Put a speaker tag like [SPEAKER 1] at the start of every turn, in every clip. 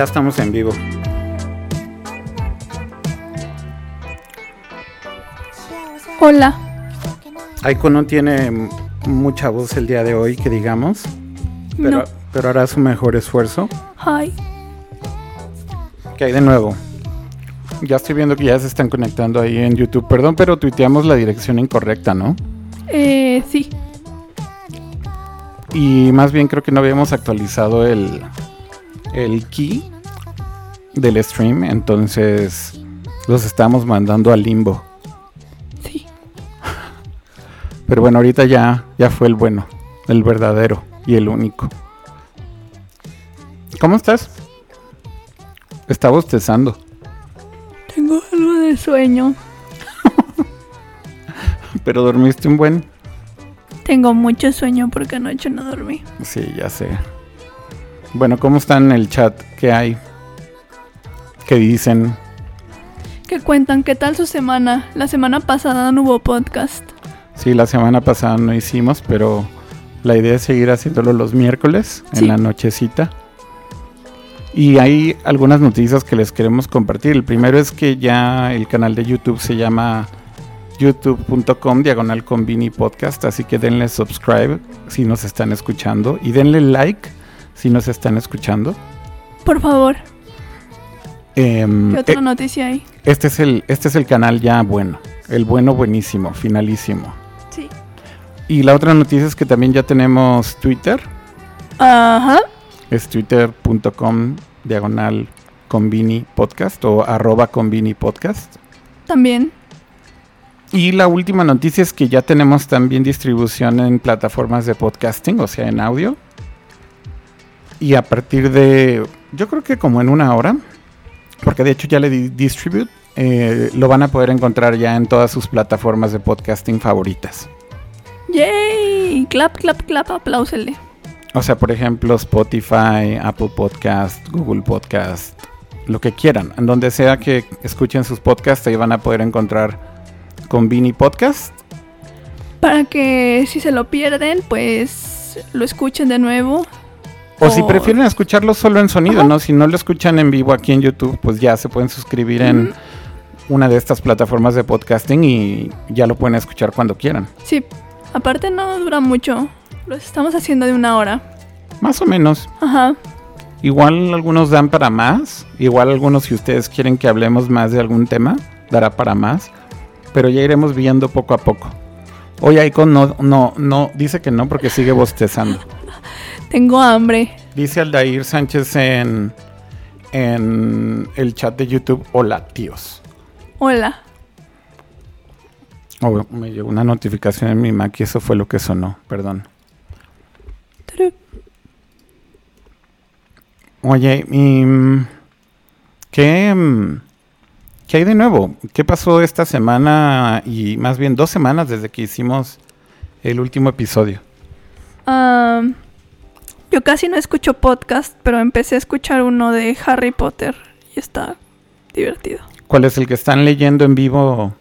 [SPEAKER 1] Ya estamos en vivo.
[SPEAKER 2] Hola.
[SPEAKER 1] Aiko no tiene mucha voz el día de hoy, que digamos. Pero,
[SPEAKER 2] No.
[SPEAKER 1] pero hará su mejor esfuerzo.
[SPEAKER 2] Hi.
[SPEAKER 1] ¿Qué hay de nuevo? Ya estoy viendo que ya se están conectando ahí en YouTube. Perdón, pero tuiteamos la dirección incorrecta, ¿no?
[SPEAKER 2] Eh, sí.
[SPEAKER 1] Y más bien creo que no habíamos actualizado el, el key del stream. Entonces los estamos mandando al limbo.
[SPEAKER 2] Sí.
[SPEAKER 1] Pero bueno, ahorita ya, ya fue el bueno, el verdadero y el único. ¿Cómo estás? Está bostezando.
[SPEAKER 2] Tengo algo de sueño.
[SPEAKER 1] Pero dormiste un buen.
[SPEAKER 2] Tengo mucho sueño porque anoche no dormí.
[SPEAKER 1] Sí, ya sé. Bueno, ¿cómo están en el chat? ¿Qué hay? ¿Qué dicen?
[SPEAKER 2] ¿Qué cuentan? ¿Qué tal su semana? La semana pasada no hubo podcast.
[SPEAKER 1] Sí, la semana pasada no hicimos, pero la idea es seguir haciéndolo los miércoles en la nochecita. Y hay algunas noticias que les queremos compartir. El primero es que ya el canal de YouTube se llama youtube.com diagonal podcast, así que denle subscribe si nos están escuchando y denle like si nos están escuchando.
[SPEAKER 2] Por favor,
[SPEAKER 1] Em,
[SPEAKER 2] ¿qué otra
[SPEAKER 1] eh,
[SPEAKER 2] noticia hay?
[SPEAKER 1] este es el este es el canal ya bueno, el bueno buenísimo, finalísimo.
[SPEAKER 2] Sí.
[SPEAKER 1] Y la otra noticia es que también ya tenemos Twitter.
[SPEAKER 2] Ajá.
[SPEAKER 1] Es twitter.com diagonal convini podcast o arroba convini podcast.
[SPEAKER 2] También.
[SPEAKER 1] Y la última noticia es que ya tenemos también distribución en plataformas de podcasting, o sea, en audio. Y a partir de, yo creo que como en una hora, porque de hecho ya le di distribute, eh, lo van a poder encontrar ya en todas sus plataformas de podcasting favoritas.
[SPEAKER 2] ¡Yay! Clap, clap, clap, apláusele.
[SPEAKER 1] O sea, por ejemplo, Spotify, Apple Podcast, Google Podcast, lo que quieran. En donde sea que escuchen sus podcasts, ahí van a poder encontrar Convini Podcast.
[SPEAKER 2] Para que si se lo pierden, pues lo escuchen de nuevo.
[SPEAKER 1] O si prefieren escucharlo solo en sonido,
[SPEAKER 2] Ajá.
[SPEAKER 1] ¿no? Si no lo escuchan en vivo aquí en YouTube, pues ya se pueden suscribir en una de estas plataformas de podcasting y ya lo pueden escuchar cuando quieran.
[SPEAKER 2] Sí. Aparte no dura mucho. Lo estamos haciendo de una hora.
[SPEAKER 1] Más o menos.
[SPEAKER 2] Ajá.
[SPEAKER 1] Igual algunos dan para más. Igual algunos si ustedes quieren que hablemos más de algún tema, dará para más. Pero ya iremos viendo poco a poco. Hoy Icon no, no, no, dice que no porque sigue bostezando.
[SPEAKER 2] Tengo hambre.
[SPEAKER 1] Dice Aldair Sánchez en, en el chat de YouTube, hola tíos.
[SPEAKER 2] Hola.
[SPEAKER 1] Oh, me llegó una notificación en mi Mac y eso fue lo que sonó, perdón. Oye, mm, ¿qué, mm, ¿qué hay de nuevo? ¿Qué pasó esta semana y más bien dos semanas desde que hicimos el último episodio?
[SPEAKER 2] Am, yo casi no escucho podcast, pero empecé a escuchar uno de Harry Potter y está divertido.
[SPEAKER 1] ¿Cuál es el que están leyendo en vivo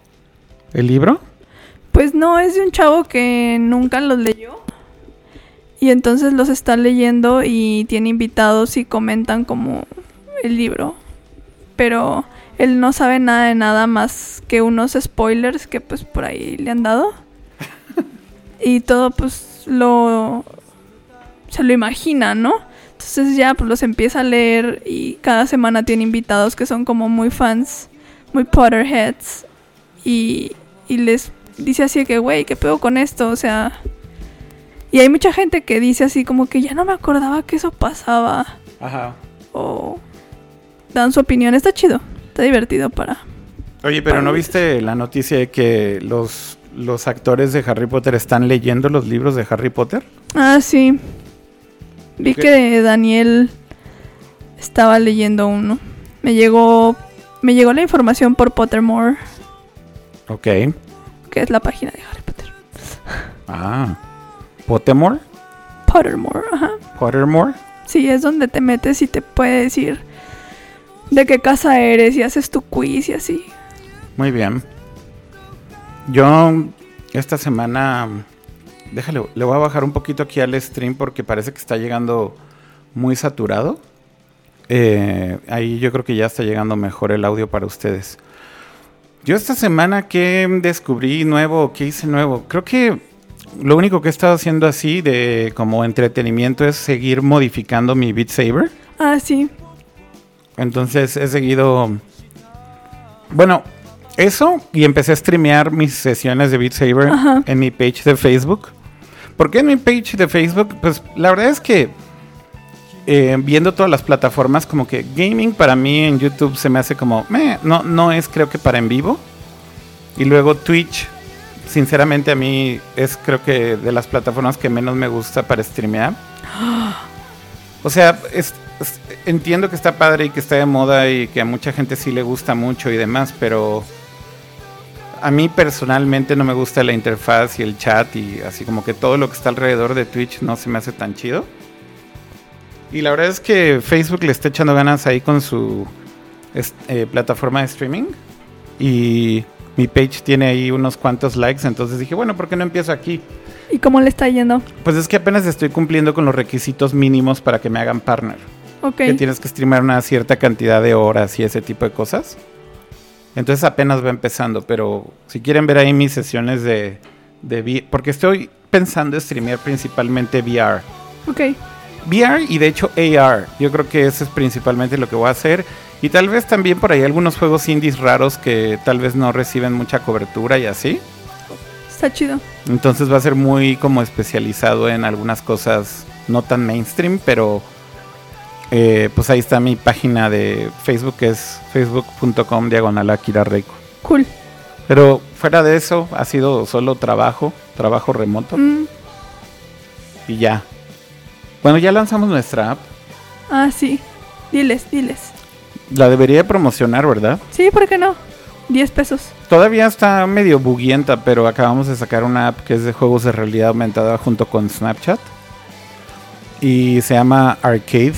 [SPEAKER 1] el libro?
[SPEAKER 2] Pues no, es de un chavo que nunca los leyó. Y entonces los está leyendo y tiene invitados y comentan como el libro. Pero él no sabe nada de nada más que unos spoilers que pues por ahí le han dado. y todo pues lo... se lo imagina, ¿no? Entonces ya pues los empieza a leer y cada semana tiene invitados que son como muy fans, muy Potterheads. Y, y les dice así que, güey, ¿qué pedo con esto? O sea... Y hay mucha gente que dice así como que ya no me acordaba que eso pasaba.
[SPEAKER 1] Ajá.
[SPEAKER 2] O dan su opinión. Está chido. Está divertido para...
[SPEAKER 1] Oye, pero ¿no viste la noticia de que los, los actores de Harry Potter están leyendo los libros de Harry Potter?
[SPEAKER 2] Ah, sí. Vi
[SPEAKER 1] ¿Qué?
[SPEAKER 2] que Daniel estaba leyendo uno. Me llegó... Me llegó la información por Pottermore,
[SPEAKER 1] Ok.
[SPEAKER 2] que es la página de Harry Potter.
[SPEAKER 1] Ah. ¿Pottermore?
[SPEAKER 2] Pottermore, ajá.
[SPEAKER 1] ¿Pottermore?
[SPEAKER 2] Sí, es donde te metes y te puede decir de qué casa eres y haces tu quiz y así.
[SPEAKER 1] Muy bien. Yo esta semana, déjale, le voy a bajar un poquito aquí al stream porque parece que está llegando muy saturado. Eh, ahí yo creo que ya está llegando mejor el audio para ustedes. Yo esta semana, ¿qué descubrí nuevo? ¿Qué hice nuevo? Creo que lo único que he estado haciendo así de como entretenimiento es seguir modificando mi Beat Saber.
[SPEAKER 2] Ah, sí.
[SPEAKER 1] Entonces he seguido. Bueno, eso y empecé a streamear mis sesiones de Beat Saber
[SPEAKER 2] Ajá.
[SPEAKER 1] en mi page de Facebook. ¿Por qué en mi page de Facebook? Pues la verdad es que eh, viendo todas las plataformas, como que gaming para mí en YouTube se me hace como, meh, no, no es creo que para en vivo. Y luego Twitch, sinceramente a mí es creo que de las plataformas que menos me gusta para streamear. O sea, entiendo que está padre y que está de moda y que a mucha gente sí le gusta mucho y demás, pero a mí personalmente no me gusta la interfaz y el chat y así como que todo lo que está alrededor de Twitch no se me hace tan chido. Y la verdad es que Facebook le está echando ganas ahí con su eh, plataforma de streaming y mi page tiene ahí unos cuantos likes, entonces dije, bueno, ¿por qué no empiezo aquí?
[SPEAKER 2] ¿Y cómo le está yendo?
[SPEAKER 1] Pues es que apenas estoy cumpliendo con los requisitos mínimos para que me hagan partner.
[SPEAKER 2] Ok.
[SPEAKER 1] Que tienes que streamar una cierta cantidad de horas y ese tipo de cosas. Entonces apenas va empezando, pero si quieren ver ahí mis sesiones de, de porque estoy pensando en streamear principalmente VR.
[SPEAKER 2] Ok.
[SPEAKER 1] VR y de hecho AR. Yo creo que eso es principalmente lo que voy a hacer. Y tal vez también por ahí algunos juegos indies raros que tal vez no reciben mucha cobertura y así.
[SPEAKER 2] Está chido.
[SPEAKER 1] Entonces va a ser muy como especializado en algunas cosas no tan mainstream, pero eh, pues ahí está mi página de Facebook, que es facebook.com diagonal Akira Reiko.
[SPEAKER 2] Cool.
[SPEAKER 1] Pero fuera de eso, ha sido solo trabajo, trabajo remoto
[SPEAKER 2] Mm,
[SPEAKER 1] y ya. Bueno, ya lanzamos nuestra app.
[SPEAKER 2] Ah, sí. Diles, diles.
[SPEAKER 1] La debería de promocionar, ¿verdad?
[SPEAKER 2] Sí, ¿por qué no? 10 pesos.
[SPEAKER 1] Todavía está medio buguienta, pero acabamos de sacar una app que es de juegos de realidad aumentada junto con Snapchat. Y se llama Arcade.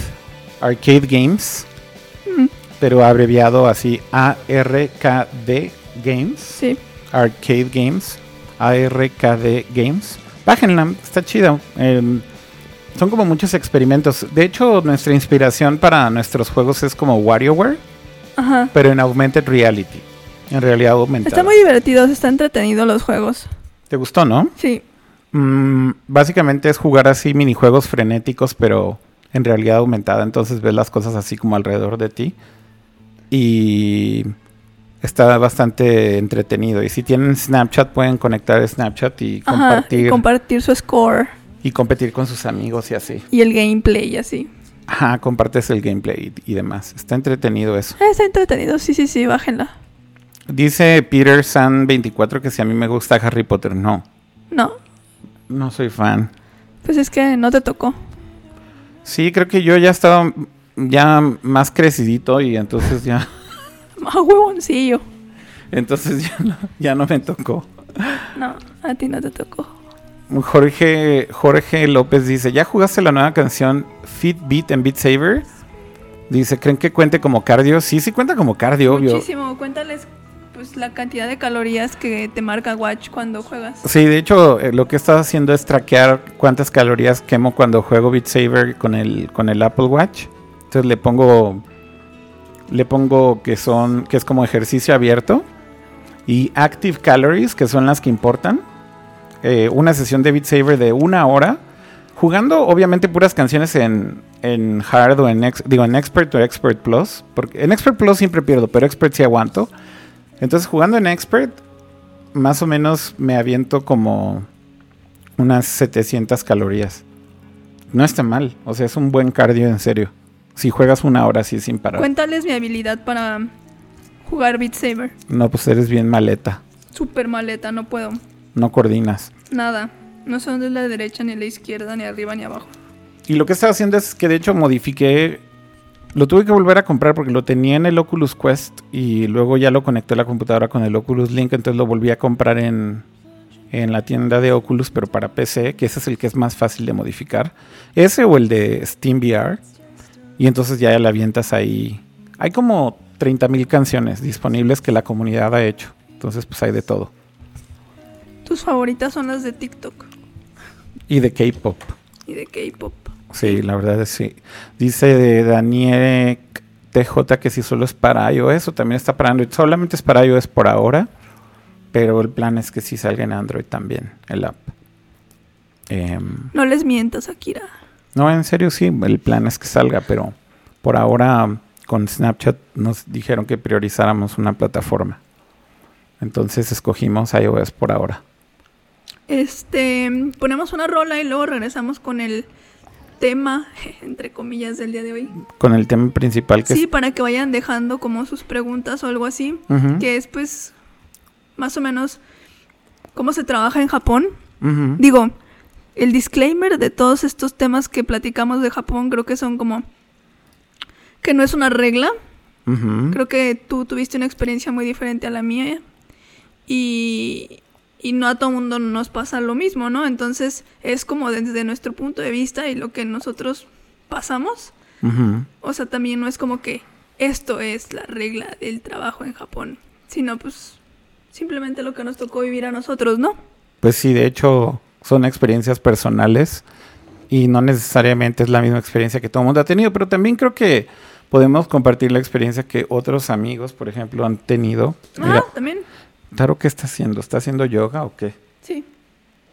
[SPEAKER 1] Arcade Games.
[SPEAKER 2] Mm,
[SPEAKER 1] Pero abreviado así ARKD Games.
[SPEAKER 2] sí.
[SPEAKER 1] Arcade Games. ARKD Games. Bájenla, está chida. Em, son como muchos experimentos. De hecho, nuestra inspiración para nuestros juegos es como WarioWare,
[SPEAKER 2] Ajá.
[SPEAKER 1] pero en Augmented Reality. En realidad aumentada.
[SPEAKER 2] Están muy divertidos, están entretenidos los juegos.
[SPEAKER 1] ¿Te gustó, no?
[SPEAKER 2] Sí.
[SPEAKER 1] Mm, básicamente es jugar así minijuegos frenéticos, pero en realidad aumentada. Entonces ves las cosas así como alrededor de ti. Y está bastante entretenido. Y si tienen Snapchat, pueden conectar Snapchat y
[SPEAKER 2] Ajá.
[SPEAKER 1] compartir
[SPEAKER 2] Y compartir su score
[SPEAKER 1] y competir con sus amigos y así.
[SPEAKER 2] y el gameplay y así.
[SPEAKER 1] Ajá, compartes el gameplay y, y demás. Está entretenido eso.
[SPEAKER 2] Ah, está entretenido. Sí, sí, sí, bájenla.
[SPEAKER 1] Dice Peter San 24 que si a mí me gusta Harry Potter. No,
[SPEAKER 2] No,
[SPEAKER 1] no soy fan.
[SPEAKER 2] pues es que no te tocó.
[SPEAKER 1] Sí, creo que yo ya estaba ya más crecidito y entonces ya,
[SPEAKER 2] Ah, huevoncillo.
[SPEAKER 1] entonces ya no, ya no me tocó.
[SPEAKER 2] No, a ti no te tocó.
[SPEAKER 1] Jorge, Jorge López dice, ¿ya jugaste la nueva canción Fit Beat en Beat Saber? Dice, ¿creen que cuente como cardio? Sí, sí cuenta como cardio, obvio.
[SPEAKER 2] Muchísimo. Cuéntales pues la cantidad de calorías que te marca Watch cuando juegas.
[SPEAKER 1] Sí, de hecho, eh, lo que estado haciendo es traquear cuántas calorías quemo cuando juego Beat Saber con el, con el Apple Watch. Entonces le pongo, le pongo que son, que es como ejercicio abierto y Active Calories, que son las que importan. Eh, una sesión de Beat Saber de una hora, jugando obviamente puras canciones en, en Hard o en, ex- digo, en Expert o Expert Plus. Porque en Expert Plus siempre pierdo, pero Expert sí aguanto. Entonces jugando en Expert, más o menos me aviento como unas 700 calorías. No está mal, o sea, es un buen cardio en serio. Si juegas una hora así sin parar.
[SPEAKER 2] Cuéntales mi habilidad para jugar Beat Saber.
[SPEAKER 1] No, pues eres bien maleta,
[SPEAKER 2] Super maleta, no puedo.
[SPEAKER 1] no coordinas.
[SPEAKER 2] Nada. No sé dónde es la derecha, ni la izquierda, ni arriba, ni abajo.
[SPEAKER 1] Y lo que estaba haciendo es que de hecho modifiqué. Lo tuve que volver a comprar porque lo tenía en el Oculus Quest y luego ya lo conecté a la computadora con el Oculus Link, entonces lo volví a comprar en, en la tienda de Oculus, pero para PC, que ese es el que es más fácil de modificar. Ese o el de Steam VR. Y entonces ya le avientas ahí. Hay como 30.000 canciones disponibles que la comunidad ha hecho. Entonces pues hay de todo.
[SPEAKER 2] Tus favoritas son las de TikTok
[SPEAKER 1] Y de K-Pop.
[SPEAKER 2] y de K-pop.
[SPEAKER 1] Sí, la verdad es sí. Dice de Daniel TJ que si solo es para iOS o también está para Android. Solamente es para iOS por ahora, pero el plan es que sí salga en Android también, el app. Em,
[SPEAKER 2] No les mientas, Akira.
[SPEAKER 1] no, en serio sí, el plan es que salga, pero por ahora con Snapchat nos dijeron que priorizáramos una plataforma. Entonces escogimos iOS por ahora.
[SPEAKER 2] Este, ponemos una rola y luego regresamos con el tema, entre comillas, del día de hoy.
[SPEAKER 1] Con el tema principal que
[SPEAKER 2] Sí,
[SPEAKER 1] es...
[SPEAKER 2] para que vayan dejando como sus preguntas o algo así, que es pues más o menos cómo se trabaja en Japón. Digo, el disclaimer de todos estos temas que platicamos de Japón creo que son como que no es una regla. Creo que tú tuviste una experiencia muy diferente a la mía y, y no a todo mundo nos pasa lo mismo, ¿no? Entonces es como desde nuestro punto de vista y lo que nosotros pasamos. O sea, también no es como que esto es la regla del trabajo en Japón, sino pues simplemente lo que nos tocó vivir a nosotros, ¿no?
[SPEAKER 1] Pues sí, de hecho son experiencias personales y no necesariamente es la misma experiencia que todo el mundo ha tenido, pero también creo que podemos compartir la experiencia que otros amigos, por ejemplo, han tenido. Mira,
[SPEAKER 2] Ah, también.
[SPEAKER 1] Taro, ¿qué está haciendo? ¿Está haciendo yoga o qué?
[SPEAKER 2] Sí.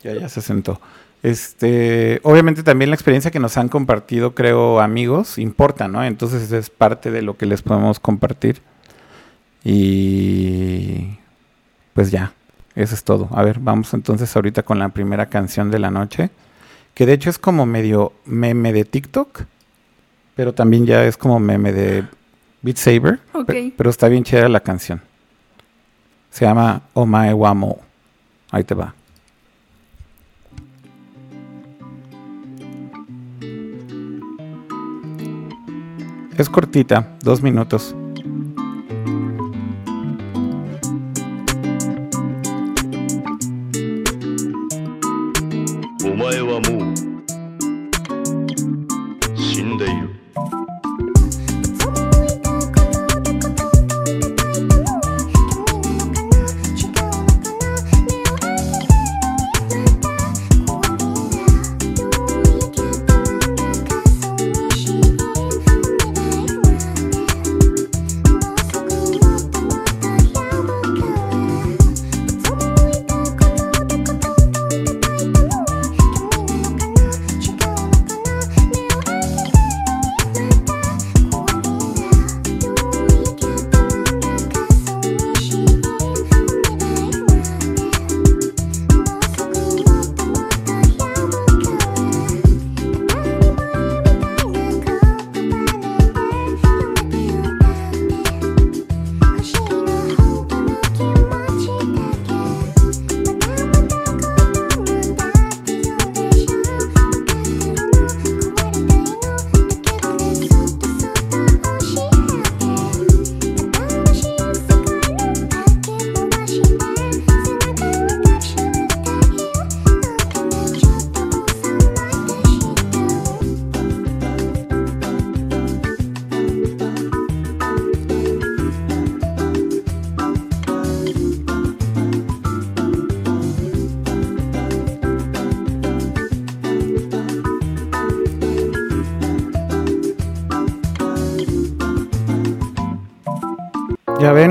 [SPEAKER 1] Ya, ya se sentó. Este, obviamente también la experiencia que nos han compartido, creo, amigos, importa, ¿no? Entonces es parte de lo que les podemos compartir. Y pues ya, eso es todo. A ver, vamos entonces ahorita con la primera canción de la noche, que de hecho es como medio meme de TikTok, pero también ya es como meme de Beat Saber,
[SPEAKER 2] Ok.
[SPEAKER 1] pe- pero está bien chida la canción. Se llama Omae Wamo. Ahí te va. Es cortita, dos minutos.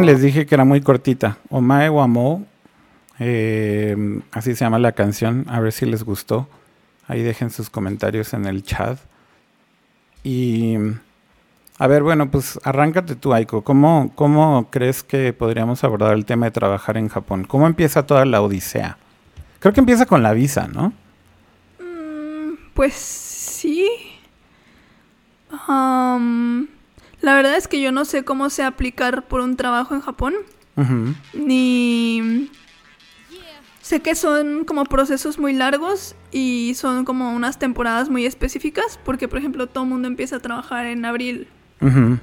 [SPEAKER 1] Les dije que era muy cortita. Omae Wamo, eh, así se llama la canción. A ver si les gustó. Ahí dejen sus comentarios en el chat. Y a ver, bueno, pues arráncate tú, Aiko. ¿Cómo, ¿Cómo crees que podríamos abordar el tema de trabajar en Japón? ¿Cómo empieza toda la odisea? Creo que empieza con la visa, ¿no?
[SPEAKER 2] Mm, pues sí. Am, la verdad es que yo no sé cómo se aplicar por un trabajo en Japón.
[SPEAKER 1] Ujú.
[SPEAKER 2] Ni... Sé que son como procesos muy largos y son como unas temporadas muy específicas porque, por ejemplo, todo el mundo empieza a trabajar en abril.
[SPEAKER 1] Ujú.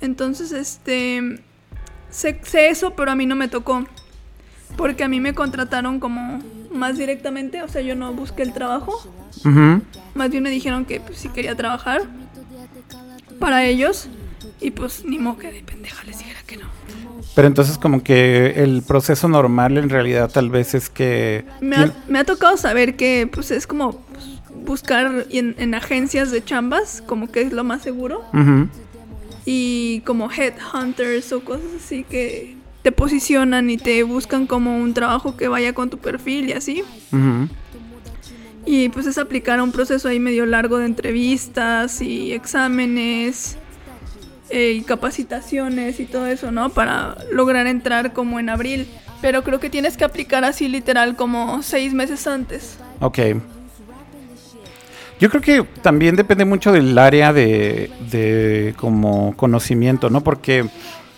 [SPEAKER 2] Entonces, este... Sé, sé eso, pero a mí no me tocó. Porque a mí me contrataron como más directamente, o sea, yo no busqué el trabajo.
[SPEAKER 1] Ujú.
[SPEAKER 2] Más bien me dijeron que pues, sí quería trabajar para ellos. Y pues ni modo que de pendeja les dijera que no.
[SPEAKER 1] Pero entonces como que el proceso normal en realidad tal vez es que...
[SPEAKER 2] Me ha, me ha tocado saber que pues es como pues, buscar en, en agencias de chambas, como que es lo más seguro. Y como headhunters o cosas así que te posicionan y te buscan como un trabajo que vaya con tu perfil y así.
[SPEAKER 1] Ujú.
[SPEAKER 2] Y pues es aplicar a un proceso ahí medio largo de entrevistas y exámenes eh, y capacitaciones y todo eso, ¿no? Para lograr entrar como en abril. Pero creo que tienes que aplicar así literal como seis meses antes.
[SPEAKER 1] Ok. Yo creo que también depende mucho del área de, de como conocimiento, ¿no? Porque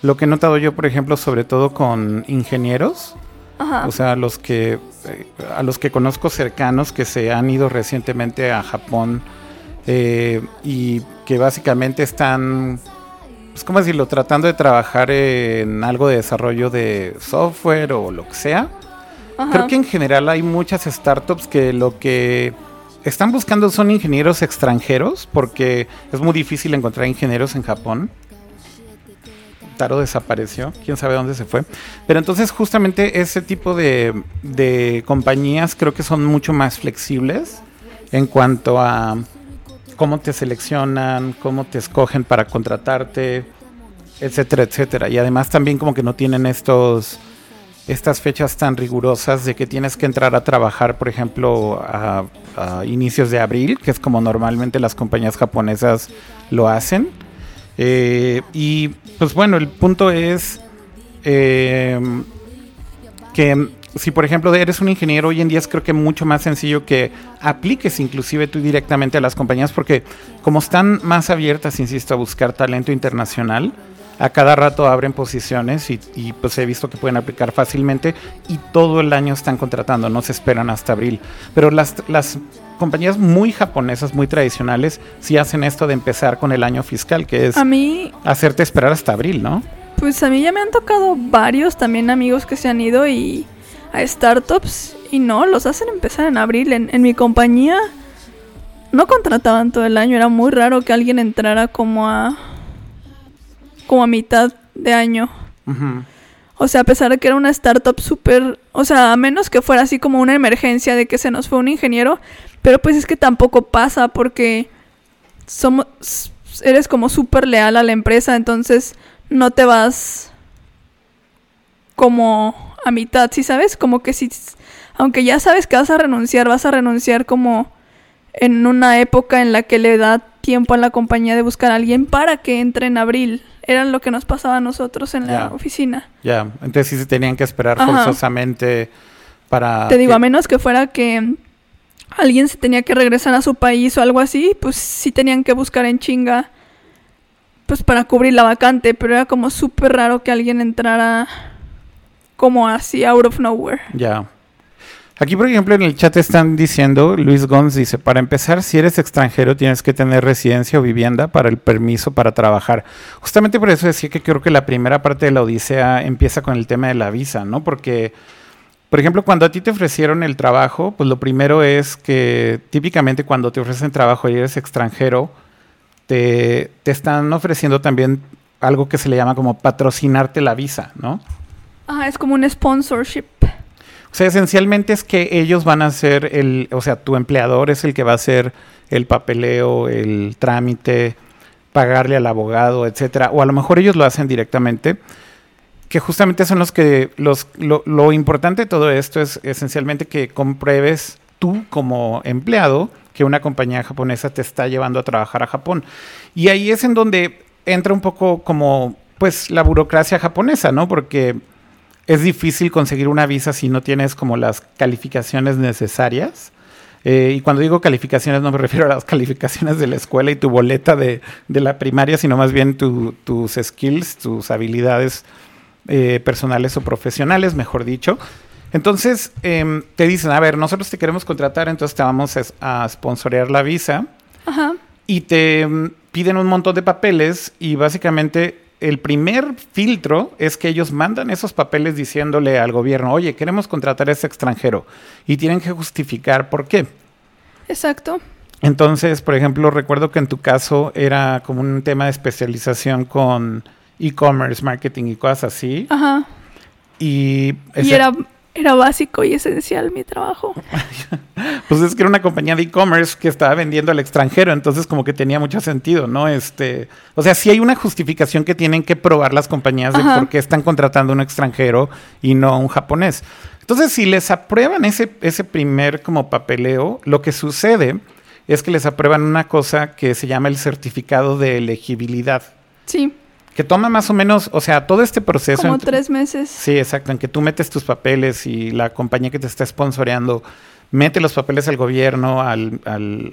[SPEAKER 1] lo que he notado yo, por ejemplo, sobre todo con ingenieros,
[SPEAKER 2] Ajá.
[SPEAKER 1] o sea, los que eh, a los que conozco cercanos que se han ido recientemente a Japón eh, y que básicamente están, pues, ¿cómo decirlo? Tratando de trabajar en algo de desarrollo de software o lo que sea.
[SPEAKER 2] Ajá.
[SPEAKER 1] Creo que en general hay muchas startups que lo que están buscando son ingenieros extranjeros porque es muy difícil encontrar ingenieros en Japón. Taro desapareció, quién sabe dónde se fue. Pero entonces justamente ese tipo de, compañías creo que son mucho más flexibles en cuanto a cómo te seleccionan, cómo te escogen para contratarte, etcétera, etcétera. Y además también como que no tienen estos estas fechas tan rigurosas de que tienes que entrar a trabajar, por ejemplo, a inicios de abril, que es como normalmente las compañías japonesas lo hacen. Eh, y pues bueno, el punto es eh, que si por ejemplo eres un ingeniero hoy en día es creo que mucho más sencillo que apliques inclusive tú directamente a las compañías porque como están más abiertas, insisto, a buscar talento internacional, a cada rato abren posiciones y, y, pues he visto que pueden aplicar fácilmente y todo el año están contratando, no se esperan hasta abril. Pero las, las compañías muy japonesas, muy tradicionales, sí hacen esto de empezar con el año fiscal, que es
[SPEAKER 2] A mí,
[SPEAKER 1] hacerte esperar hasta abril, ¿no?
[SPEAKER 2] pues a mí ya me han tocado varios también amigos que se han ido y a startups y no, los hacen empezar en abril. En, en mi compañía no contrataban todo el año, era muy raro que alguien entrara como a como a mitad de año.
[SPEAKER 1] Ujú.
[SPEAKER 2] O sea, a pesar de que era una startup súper, o sea, a menos que fuera así como una emergencia de que se nos fue un ingeniero, pero pues es que tampoco pasa porque somos eres como súper leal a la empresa, entonces no te vas como a mitad, ¿sí sabes? Como que si aunque ya sabes que vas a renunciar, vas a renunciar como en una época en la que le da tiempo a la compañía de buscar a alguien para que entre en abril. Era lo que nos pasaba a nosotros en la oficina.
[SPEAKER 1] Ya, entonces sí se tenían que esperar
[SPEAKER 2] Ajá.
[SPEAKER 1] forzosamente para...
[SPEAKER 2] Te digo,
[SPEAKER 1] que-
[SPEAKER 2] a menos que fuera que alguien se tenía que regresar a su país o algo así, pues sí tenían que buscar en chinga, pues para cubrir la vacante, pero era como súper raro que alguien entrara como así, out of nowhere.
[SPEAKER 1] Ya. Aquí, por ejemplo, en el chat están diciendo, Luis Gons dice, para empezar, si eres extranjero tienes que tener residencia o vivienda para el permiso para trabajar. Justamente por eso decía que creo que la primera parte de la Odisea empieza con el tema de la visa, ¿no? Porque, por ejemplo, cuando a ti te ofrecieron el trabajo, pues lo primero es que típicamente cuando te ofrecen trabajo y eres extranjero, te, te están ofreciendo también algo que se le llama como patrocinarte la visa, ¿no?
[SPEAKER 2] Ajá, es como un sponsorship.
[SPEAKER 1] O sea, esencialmente es que ellos van a ser el, o sea, tu empleador es el que va a hacer el papeleo, el trámite, pagarle al abogado, etcétera. O a lo mejor ellos lo hacen directamente. Que justamente son los que los lo, lo importante de todo esto es esencialmente que compruebes tú como empleado que una compañía japonesa te está llevando a trabajar a Japón. Y ahí es en donde entra un poco como pues la burocracia japonesa, ¿no? Porque es difícil conseguir una visa si no tienes como las calificaciones necesarias. Eh, y cuando digo calificaciones no me refiero a las calificaciones de la escuela y tu boleta de, de la primaria, sino más bien tu- tus skills, tus habilidades eh, personales o profesionales, mejor dicho. Entonces em, te dicen, a ver, nosotros te queremos contratar, entonces te vamos a, a sponsorear la visa
[SPEAKER 2] Ajá.
[SPEAKER 1] y te mm, piden un montón de papeles y básicamente el primer filtro es que ellos mandan esos papeles diciéndole al gobierno, oye, queremos contratar a ese extranjero y tienen que justificar por qué.
[SPEAKER 2] Exacto.
[SPEAKER 1] Entonces, por ejemplo, recuerdo que en tu caso era como un tema de especialización con e-commerce, marketing y cosas así.
[SPEAKER 2] Ajá.
[SPEAKER 1] Y,
[SPEAKER 2] era Era básico y esencial mi trabajo.
[SPEAKER 1] Pues es que era una compañía de e-commerce que estaba vendiendo al extranjero, entonces como que tenía mucho sentido, ¿no? Este, o sea, sí hay una justificación que tienen que probar las compañías de
[SPEAKER 2] Ajá.
[SPEAKER 1] por qué están contratando a un extranjero y no a un japonés. Entonces, si les aprueban ese, ese primer como papeleo, lo que sucede es que les aprueban una cosa que se llama el certificado de elegibilidad,
[SPEAKER 2] Sí,
[SPEAKER 1] que toma más o menos, o sea, todo este proceso...
[SPEAKER 2] como tres meses.
[SPEAKER 1] Sí, exacto, en que tú metes tus papeles y la compañía que te está sponsoreando mete los papeles al gobierno, al, al,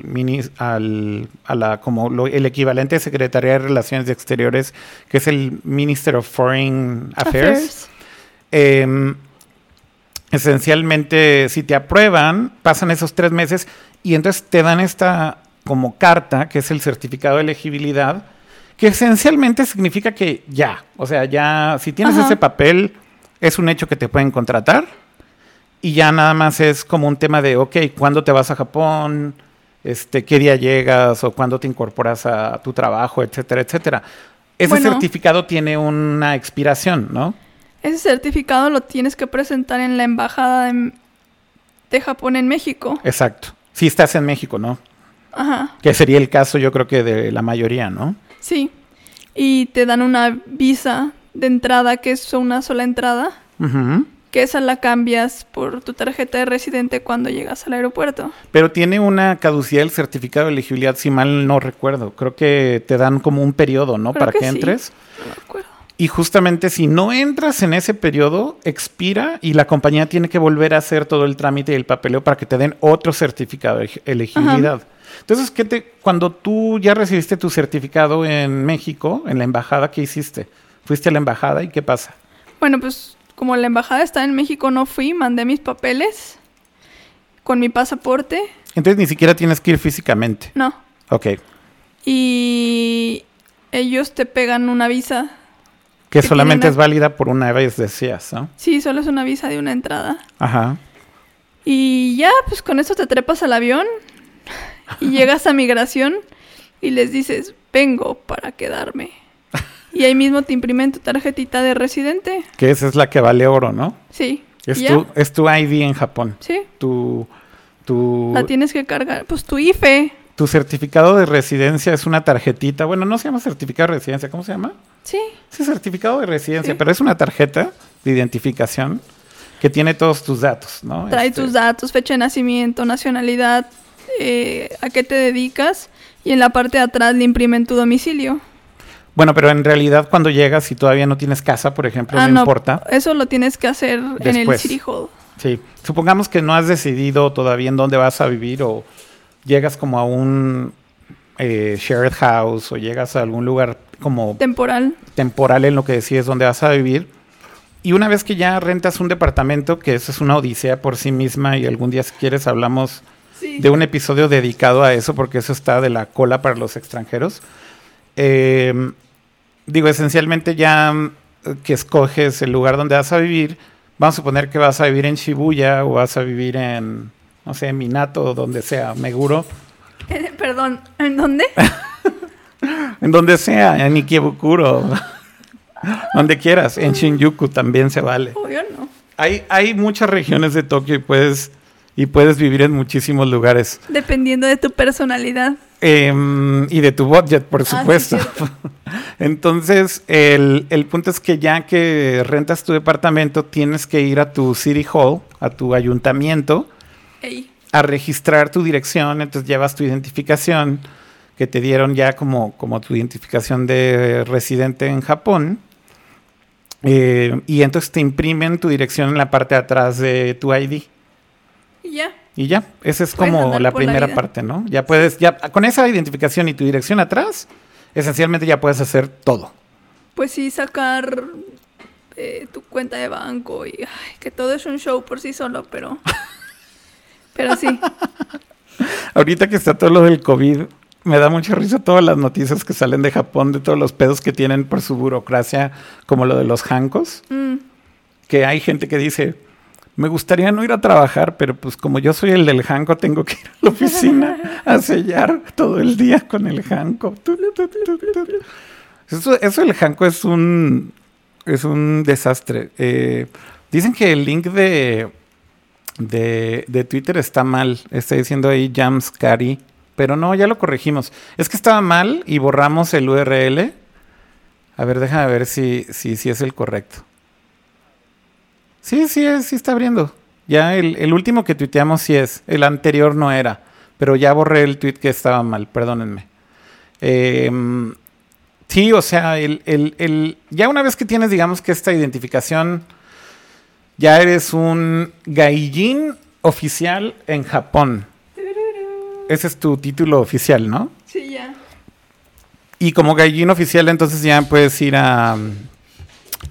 [SPEAKER 1] al- a la, como lo- el equivalente de Secretaría de Relaciones Exteriores, que es el Minister of Foreign Affairs.
[SPEAKER 2] Affairs.
[SPEAKER 1] Em, esencialmente, si te aprueban, pasan esos tres meses y entonces te dan esta como carta, que es el certificado de elegibilidad, que esencialmente significa que ya, o sea, ya, si tienes
[SPEAKER 2] Ajá.
[SPEAKER 1] ese papel, es un hecho que te pueden contratar y ya nada más es como un tema de, ok, ¿cuándo te vas a Japón? Este, ¿Qué día llegas? ¿O cuándo te incorporas a tu trabajo? Etcétera, etcétera. Ese
[SPEAKER 2] Bueno.
[SPEAKER 1] certificado tiene una expiración, ¿no?
[SPEAKER 2] Ese certificado lo tienes que presentar en la embajada de, de Japón en México.
[SPEAKER 1] Exacto. Si estás en México, ¿no?
[SPEAKER 2] Ajá,
[SPEAKER 1] Que sería el caso, yo creo que de la mayoría, ¿no?
[SPEAKER 2] Sí. Y te dan una visa de entrada que es una sola entrada, que esa la cambias por tu tarjeta de residente cuando llegas al aeropuerto.
[SPEAKER 1] Pero tiene una caducidad el certificado de elegibilidad, si mal no recuerdo. Creo que te dan como un periodo, ¿no?
[SPEAKER 2] Creo
[SPEAKER 1] Para
[SPEAKER 2] que
[SPEAKER 1] que
[SPEAKER 2] sí.
[SPEAKER 1] entres.
[SPEAKER 2] No me acuerdo.
[SPEAKER 1] Y justamente si no entras en ese periodo, expira y la compañía tiene que volver a hacer todo el trámite y el papeleo para que te den otro certificado de elegibilidad. Entonces, ¿qué te, cuando tú ya recibiste tu certificado en México, en la embajada, ¿qué hiciste? Fuiste a la embajada y qué pasa?
[SPEAKER 2] Bueno, pues como la embajada está en México, no fui, mandé mis papeles con mi pasaporte.
[SPEAKER 1] Entonces ni siquiera tienes que ir físicamente.
[SPEAKER 2] No.
[SPEAKER 1] Ok.
[SPEAKER 2] Y ellos te pegan una visa.
[SPEAKER 1] Que
[SPEAKER 2] Que
[SPEAKER 1] solamente es válida por una vez, decías, ¿no?
[SPEAKER 2] Sí, solo es una visa de una entrada.
[SPEAKER 1] Ajá.
[SPEAKER 2] Y ya, pues con eso te trepas al avión y llegas a migración y les dices, vengo para quedarme. Y ahí mismo te imprimen tu tarjetita de residente.
[SPEAKER 1] Que esa es la que vale oro, ¿no?
[SPEAKER 2] Sí.
[SPEAKER 1] Es tu, es tu ID en Japón.
[SPEAKER 2] Sí.
[SPEAKER 1] Tu, tu,
[SPEAKER 2] La tienes que cargar. Pues tu IFE.
[SPEAKER 1] tu certificado de residencia es una tarjetita. Bueno, no se llama certificado de residencia, ¿cómo se llama?
[SPEAKER 2] Sí.
[SPEAKER 1] Sí, certificado de residencia,
[SPEAKER 2] Sí.
[SPEAKER 1] pero es una tarjeta de identificación que tiene todos tus datos, ¿no?
[SPEAKER 2] Trae
[SPEAKER 1] Este,
[SPEAKER 2] tus datos, fecha de nacimiento, nacionalidad, eh, a qué te dedicas. Y en la parte de atrás le imprimen tu domicilio.
[SPEAKER 1] Bueno, pero en realidad cuando llegas y todavía no tienes casa, por ejemplo,
[SPEAKER 2] ah,
[SPEAKER 1] no,
[SPEAKER 2] no.
[SPEAKER 1] importa.
[SPEAKER 2] Eso lo tienes que hacer en el. City Hall.
[SPEAKER 1] Sí, supongamos que no has decidido todavía en dónde vas a vivir o llegas como a un eh, shared house o llegas a algún lugar como
[SPEAKER 2] Temporal.
[SPEAKER 1] temporal en lo que decides dónde vas a vivir. Y una vez que ya rentas un departamento, que eso es una odisea por sí misma y algún día si quieres hablamos
[SPEAKER 2] Sí.
[SPEAKER 1] de un episodio dedicado a eso porque eso está de la cola para los extranjeros. Eh, digo, esencialmente ya mm, que escoges el lugar donde vas a vivir, vamos a suponer que vas a vivir en Shibuya o vas a vivir en, no sé, Minato o donde sea, Meguro,
[SPEAKER 2] Perdón, ¿en dónde?
[SPEAKER 1] en donde sea, en Ikebukuro, donde quieras, en Shinjuku también se vale.
[SPEAKER 2] Obvio no.
[SPEAKER 1] Hay, hay muchas regiones de Tokio y puedes, y puedes vivir en muchísimos lugares.
[SPEAKER 2] Dependiendo de tu personalidad.
[SPEAKER 1] Em, y de tu budget, por
[SPEAKER 2] Ah, sí,
[SPEAKER 1] supuesto. Entonces, el, el punto es que ya que rentas tu departamento, tienes que ir a tu City Hall, a tu ayuntamiento,
[SPEAKER 2] Ey.
[SPEAKER 1] a registrar tu dirección. Entonces, llevas tu identificación que te dieron ya como, como tu identificación de residente en Japón. Eh, y entonces te imprimen tu dirección en la parte de atrás de tu ID.
[SPEAKER 2] Y ya.
[SPEAKER 1] Y ya, esa es
[SPEAKER 2] Puedes
[SPEAKER 1] como la primera parte, ¿no? Ya puedes, ya con esa identificación y tu dirección atrás, esencialmente ya puedes hacer todo.
[SPEAKER 2] Pues sí, sacar eh, tu cuenta de banco y ay, que todo es un show por sí solo, pero... Pero sí.
[SPEAKER 1] Ahorita que está todo lo del COVID, me da mucha risa todas las noticias que salen de Japón, de todos los pedos que tienen por su burocracia, como lo de los hancos,
[SPEAKER 2] Mm,
[SPEAKER 1] que hay gente que dice, me gustaría no ir a trabajar, pero pues como yo soy el del hanco, tengo que ir a la oficina a sellar todo el día con el hanco. Eso, eso del hanco es un, es un desastre. Eh, Dicen que el link de, de, de Twitter está mal. Está diciendo ahí Jams Cari. Pero no, ya lo corregimos. Es que estaba mal y borramos el URL. A ver, déjame ver si, si, si es el correcto. Sí, sí, es, sí está abriendo. Ya el, el último que tuiteamos sí es. El anterior no era. Pero ya borré el tweet que estaba mal, perdónenme. Em, sí, o sea, el, el- el- ya una vez que tienes, digamos que esta identificación, ya eres un gaijin oficial en Japón. Ese es tu título oficial, ¿no?
[SPEAKER 2] Sí, ya.
[SPEAKER 1] Y como gaijin oficial, entonces ya puedes ir a,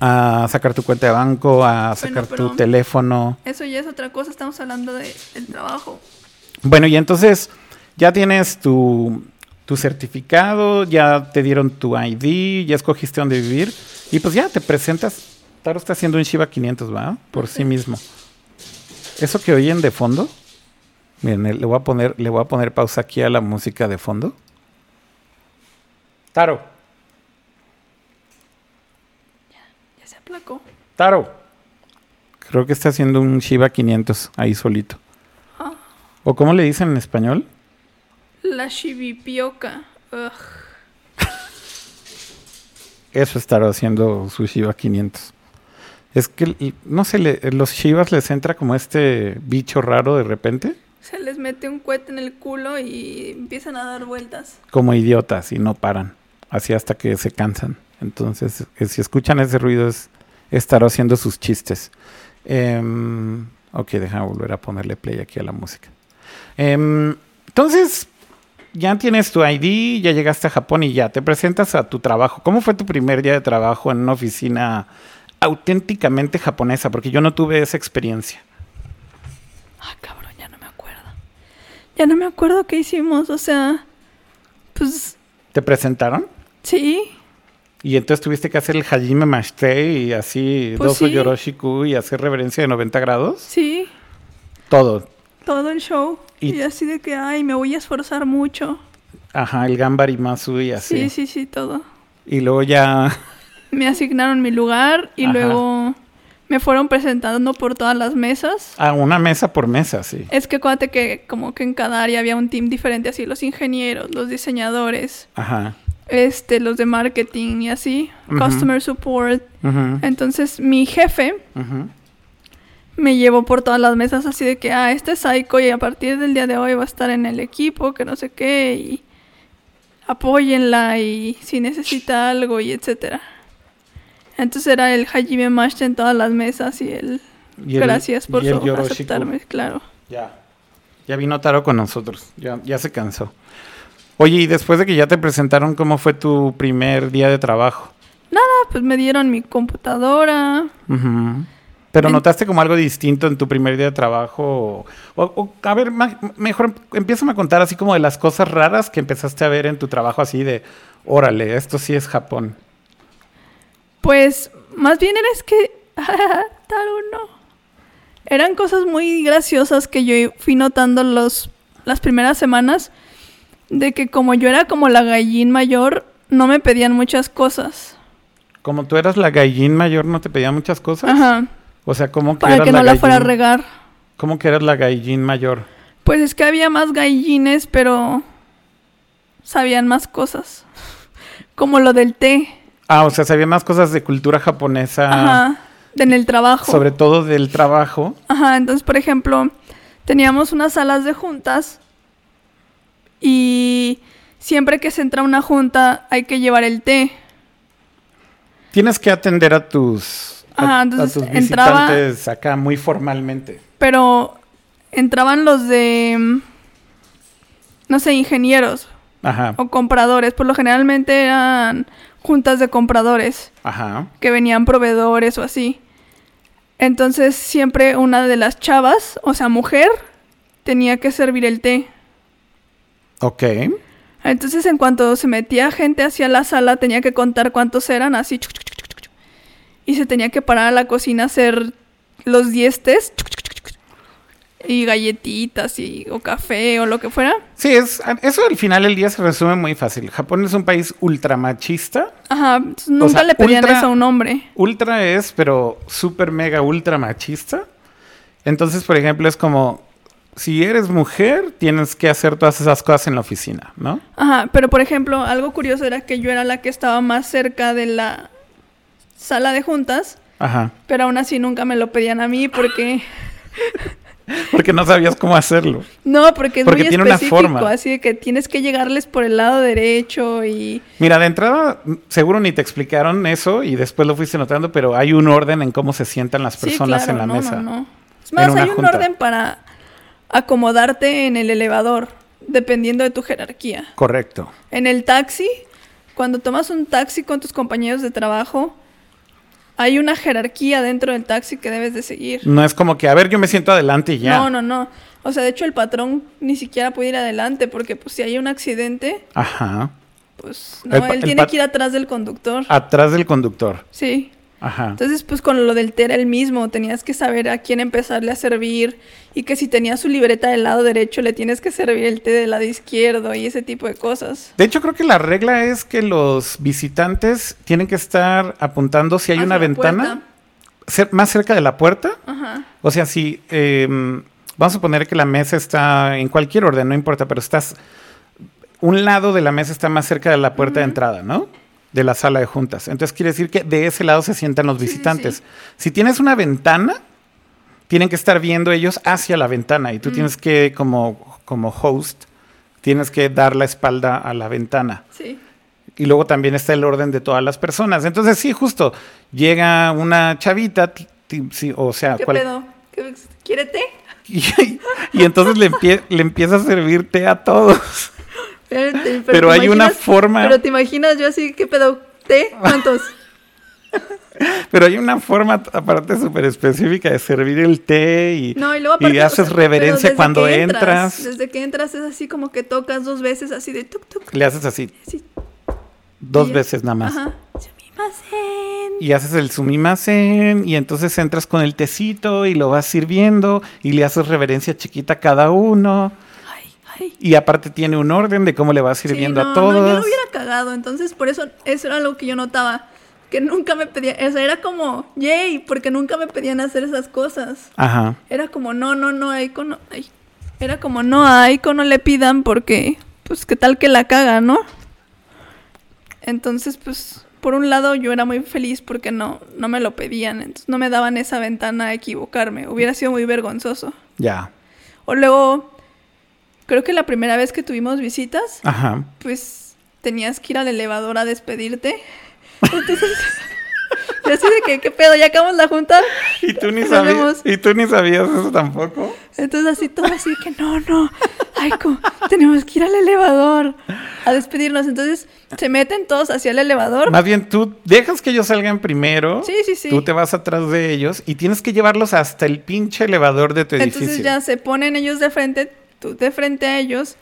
[SPEAKER 1] a sacar tu cuenta de banco, a sacar tu teléfono.
[SPEAKER 2] Eso ya es otra cosa, estamos hablando de, del trabajo.
[SPEAKER 1] Bueno, y entonces ya tienes tu, tu certificado, ya te dieron tu ID, ya escogiste dónde vivir y pues ya te presentas. Taro está haciendo un Shiba 500, ¿va? Por sí mismo. Eso que oyen de fondo, miren, le voy a poner, le voy a poner pausa aquí a la música de fondo. Taro,
[SPEAKER 2] Aplacó.
[SPEAKER 1] Taro. Creo que está haciendo un Shiba 500 ahí solito.
[SPEAKER 2] Ah.
[SPEAKER 1] ¿O cómo le dicen en español?
[SPEAKER 2] La shibipioca. Ugh.
[SPEAKER 1] Eso estará haciendo su Shiba 500. Es que, no sé, le- los Shivas les entra como este bicho raro de repente,
[SPEAKER 2] Se les mete un cohete en el culo y empiezan a dar vueltas.
[SPEAKER 1] como idiotas y no paran, así hasta que se cansan. Entonces, eh, si escuchan ese ruido es estar haciendo sus chistes. Em, ok, déjame volver a ponerle play aquí a la música. Em, entonces, ya tienes tu ID, ya llegaste a Japón y ya te presentas a tu trabajo. ¿Cómo fue tu primer día de trabajo en una oficina auténticamente japonesa? Porque yo no tuve esa experiencia.
[SPEAKER 2] Ah, cabrón, ya no me acuerdo. Ya no me acuerdo qué hicimos, o sea, pues
[SPEAKER 1] ¿Te presentaron?
[SPEAKER 2] sí,
[SPEAKER 1] Y entonces tuviste que hacer el Hajime Mashite y así
[SPEAKER 2] Pues
[SPEAKER 1] Doso
[SPEAKER 2] sí.
[SPEAKER 1] Yoroshiku y hacer reverencia de 90 grados.
[SPEAKER 2] sí,
[SPEAKER 1] Todo.
[SPEAKER 2] todo el show.
[SPEAKER 1] Y-
[SPEAKER 2] Y, así de que, ay, me voy a esforzar mucho.
[SPEAKER 1] Ajá, el Gambari Masu y así.
[SPEAKER 2] Sí, sí, sí, todo.
[SPEAKER 1] Y luego ya.
[SPEAKER 2] Me asignaron mi lugar y
[SPEAKER 1] Ajá.
[SPEAKER 2] luego me fueron presentando por todas las mesas.
[SPEAKER 1] A una mesa por mesa, sí.
[SPEAKER 2] Es que acuérdate que como que en cada área había un team diferente, así los ingenieros, los diseñadores,
[SPEAKER 1] Ajá.
[SPEAKER 2] Este, los de marketing y así, customer support. Entonces mi jefe me llevó por todas las mesas así de que, ah, este es Psycho y a partir del día de hoy va a estar en el equipo, que no sé qué, y apóyenla y si necesita algo y etcétera. Entonces era el Hajime Mashita en todas las mesas y el
[SPEAKER 1] Y el-
[SPEAKER 2] gracias por
[SPEAKER 1] y el
[SPEAKER 2] su- aceptarme, claro.
[SPEAKER 1] Ya. Ya vino Taro con nosotros. Ya, ya se cansó. Oye, y después de que ya te presentaron, ¿cómo fue tu primer día de trabajo?
[SPEAKER 2] Ah, pues me dieron mi computadora.
[SPEAKER 1] Pero notaste como algo distinto en tu primer día de trabajo. O, o- a ver, mejor empieza a contar así como de las cosas raras que empezaste a ver en tu trabajo, así de, órale, esto sí es Japón.
[SPEAKER 2] Pues más bien eres que Taru no. Eran cosas muy graciosas que yo fui notando los las primeras semanas de que como yo era como la gallín mayor, no me pedían muchas cosas.
[SPEAKER 1] Como tú eras la gallín mayor, ¿no te pedía muchas cosas?
[SPEAKER 2] Ajá,
[SPEAKER 1] O sea, ¿cómo que
[SPEAKER 2] para
[SPEAKER 1] eras
[SPEAKER 2] que no la fuera a regar.
[SPEAKER 1] ¿Cómo que eras la gallín mayor?
[SPEAKER 2] Pues es que había más gallines, pero sabían más cosas. Como lo del té.
[SPEAKER 1] Ah, o sea, sabía más cosas de cultura japonesa,
[SPEAKER 2] Ajá, en el trabajo.
[SPEAKER 1] sobre todo del trabajo.
[SPEAKER 2] Ajá, entonces, por ejemplo, teníamos unas salas de juntas y siempre que se entra a una junta hay que llevar el té.
[SPEAKER 1] Tienes que atender a tus, a,
[SPEAKER 2] Ajá,
[SPEAKER 1] a
[SPEAKER 2] entonces
[SPEAKER 1] tus
[SPEAKER 2] entraba-
[SPEAKER 1] visitantes acá muy formalmente.
[SPEAKER 2] Pero entraban los de, mm, no sé, ingenieros
[SPEAKER 1] Ajá,
[SPEAKER 2] o compradores. Por lo generalmente eran juntas de compradores
[SPEAKER 1] ajá.
[SPEAKER 2] que venían proveedores o así. Entonces siempre una de las chavas, o sea, mujer, tenía que servir el té.
[SPEAKER 1] Ok.
[SPEAKER 2] Entonces, en cuanto se metía gente hacia la sala, tenía que contar cuántos eran, así. chuc, chuc, chuc. Y se tenía que parar a la cocina a hacer los 10 test. y galletitas y o café o lo que fuera.
[SPEAKER 1] Sí, es, eso al final del día se resume muy fácil. Japón es un país ultramachista.
[SPEAKER 2] Ajá, nunca
[SPEAKER 1] sea,
[SPEAKER 2] le pedían
[SPEAKER 1] ultra-
[SPEAKER 2] eso a un hombre.
[SPEAKER 1] Ultra es, pero súper mega ultra machista. Entonces, por ejemplo, es como, si eres mujer, tienes que hacer todas esas cosas en la oficina, ¿no?
[SPEAKER 2] Ajá, pero por ejemplo, algo curioso era que yo era la que estaba más cerca de la sala de juntas,
[SPEAKER 1] Ajá.
[SPEAKER 2] pero aún así nunca me lo pedían a mí porque
[SPEAKER 1] Porque no sabías cómo hacerlo.
[SPEAKER 2] no, porque es
[SPEAKER 1] Porque
[SPEAKER 2] muy
[SPEAKER 1] tiene una
[SPEAKER 2] específico,
[SPEAKER 1] forma.
[SPEAKER 2] así de que tienes que llegarles por el lado derecho y
[SPEAKER 1] Mira, de entrada, seguro ni te explicaron eso y después lo fuiste notando, pero hay un orden en cómo se sientan las personas
[SPEAKER 2] sí, claro,
[SPEAKER 1] en la
[SPEAKER 2] no,
[SPEAKER 1] mesa.
[SPEAKER 2] No, no. Es más,
[SPEAKER 1] una
[SPEAKER 2] hay un
[SPEAKER 1] junta.
[SPEAKER 2] orden para acomodarte en el elevador, dependiendo de tu jerarquía.
[SPEAKER 1] Correcto.
[SPEAKER 2] En el taxi, cuando tomas un taxi con tus compañeros de trabajo, hay una jerarquía dentro del taxi que debes de seguir.
[SPEAKER 1] No es como que, a ver, yo me siento adelante y ya.
[SPEAKER 2] No, no, no. O sea, de hecho el patrón ni siquiera puede ir adelante porque pues si hay un accidente,
[SPEAKER 1] Ajá.
[SPEAKER 2] pues no,
[SPEAKER 1] El
[SPEAKER 2] él
[SPEAKER 1] el
[SPEAKER 2] tiene que ir atrás del conductor.
[SPEAKER 1] Atrás del conductor.
[SPEAKER 2] Sí.
[SPEAKER 1] Ajá.
[SPEAKER 2] Entonces, pues con lo del té era el mismo, tenías que saber a quién empezarle a servir y que si tenía su libreta del lado derecho le tienes que servir el té del lado izquierdo y ese tipo de cosas.
[SPEAKER 1] De hecho, creo que la regla es que los visitantes tienen que estar apuntando si hay
[SPEAKER 2] Hacia
[SPEAKER 1] una ventana cer- más cerca de la puerta.
[SPEAKER 2] Ajá.
[SPEAKER 1] O sea, si eh, vamos a suponer que la mesa está en cualquier orden, no importa, pero estás un lado de la mesa está más cerca de la puerta de entrada, ¿no? De la sala de juntas. Entonces quiere decir que de ese lado se sientan los
[SPEAKER 2] sí,
[SPEAKER 1] visitantes.
[SPEAKER 2] sí.
[SPEAKER 1] Si tienes una ventana, tienen que estar viendo ellos hacia la ventana y tú tienes que como como host tienes que dar la espalda a la ventana.
[SPEAKER 2] Sí.
[SPEAKER 1] Y luego también está el orden de todas las personas. Entonces, sí, justo, llega una chavita, sí, o sea,
[SPEAKER 2] ¿Qué
[SPEAKER 1] cual-
[SPEAKER 2] pedo? ¿Qué- ¿Quiere té?
[SPEAKER 1] y, y entonces le, empie- le empieza a servir té a todos. Pero
[SPEAKER 2] ¿te
[SPEAKER 1] hay una forma-
[SPEAKER 2] Pero te imaginas yo así, ¿qué pedo? ¿Té? ¿Cuántos?
[SPEAKER 1] Pero hay una forma, aparte, súper específica de servir el té y,
[SPEAKER 2] No, y luego aparte, o
[SPEAKER 1] haces
[SPEAKER 2] sea,
[SPEAKER 1] reverencia cuando entras.
[SPEAKER 2] Desde que entras es así como que tocas dos veces así de tuk tuk.
[SPEAKER 1] Le haces así,
[SPEAKER 2] así.
[SPEAKER 1] dos
[SPEAKER 2] Y-
[SPEAKER 1] veces nada más.
[SPEAKER 2] Ajá.
[SPEAKER 1] Y haces el sumimasen y entonces entras con el tecito y lo vas sirviendo y le haces reverencia chiquita a cada uno.
[SPEAKER 2] Ay.
[SPEAKER 1] Y aparte tiene un orden de cómo le vas sirviendo
[SPEAKER 2] Sí, no,
[SPEAKER 1] a todos.
[SPEAKER 2] No, yo lo hubiera cagado, entonces por eso eso era lo que yo notaba. Que nunca me pedían, o sea, era como, yay, porque nunca me pedían hacer esas cosas.
[SPEAKER 1] Ajá.
[SPEAKER 2] Era como, no, no, no, a Aiko no, ay. Era como, no, a Aiko no le pidan porque, pues, qué tal que la caga, ¿no? Entonces, pues, por un lado yo era muy feliz porque no, no me lo pedían, entonces no me daban esa ventana a equivocarme. Hubiera sido muy vergonzoso.
[SPEAKER 1] Ya.
[SPEAKER 2] O luego, creo que la primera vez que tuvimos visitas,
[SPEAKER 1] Ajá.
[SPEAKER 2] pues tenías que ir al elevador a despedirte. Entonces, yo así de que, ¿qué pedo? ¿Ya acabamos la junta?
[SPEAKER 1] Y tú ni sabías, y tú ni sabías eso tampoco.
[SPEAKER 2] Entonces así todo así que no, no, Aiko, tenemos que ir al elevador a despedirnos. Entonces se meten todos hacia el elevador.
[SPEAKER 1] Más bien tú dejas que ellos salgan primero.
[SPEAKER 2] Sí, sí, sí.
[SPEAKER 1] Tú te vas atrás de ellos y tienes que llevarlos hasta el pinche elevador de tu edificio.
[SPEAKER 2] Entonces ya se ponen ellos de frente, tú de frente a ellos,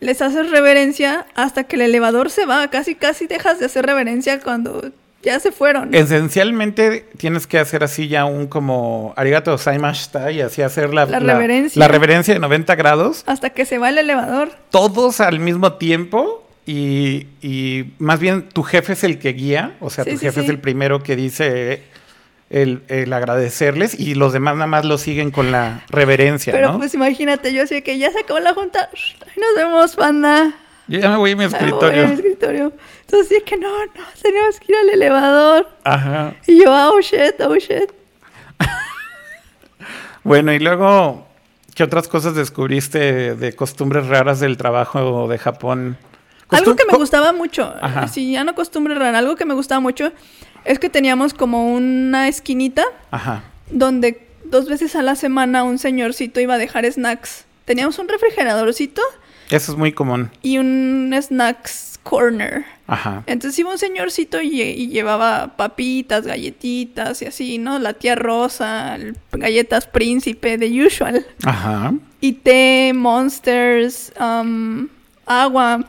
[SPEAKER 2] les haces reverencia hasta que el elevador se va. Casi, casi dejas de hacer reverencia cuando ya se fueron.
[SPEAKER 1] Esencialmente tienes que hacer así ya un como arigato gozaimashita y así hacer la,
[SPEAKER 2] La reverencia.
[SPEAKER 1] la reverencia de 90 grados.
[SPEAKER 2] Hasta que se va el elevador.
[SPEAKER 1] Todos al mismo tiempo y, y más bien tu jefe es el que guía. O sea,
[SPEAKER 2] Sí,
[SPEAKER 1] tu
[SPEAKER 2] sí,
[SPEAKER 1] jefe es el primero que dice el, el agradecerles y los demás nada más lo siguen con la reverencia,
[SPEAKER 2] Pero
[SPEAKER 1] ¿no?
[SPEAKER 2] pues imagínate, yo así que ya se acabó la junta. Nos vemos, panda.
[SPEAKER 1] Yo ya me voy a mi escritorio.
[SPEAKER 2] Entonces sí que no, no, tenemos que ir al elevador.
[SPEAKER 1] Ajá.
[SPEAKER 2] Y yo, oh shit, oh shit.
[SPEAKER 1] Bueno, y luego, ¿qué otras cosas descubriste de costumbres raras del trabajo de Japón?
[SPEAKER 2] Algo que me gustaba mucho, si ya no costumbre rara, algo que me gustaba mucho es que teníamos como una esquinita
[SPEAKER 1] Ajá.
[SPEAKER 2] donde dos veces a la semana un señorcito iba a dejar snacks. Teníamos un refrigeradorcito
[SPEAKER 1] Eso es muy común.
[SPEAKER 2] y un snacks corner.
[SPEAKER 1] Ajá.
[SPEAKER 2] Entonces iba un señorcito y, y llevaba papitas, galletitas y así, ¿no? La tía Rosa, el- galletas príncipe, de usual.
[SPEAKER 1] Ajá.
[SPEAKER 2] Y té, monsters, um, agua,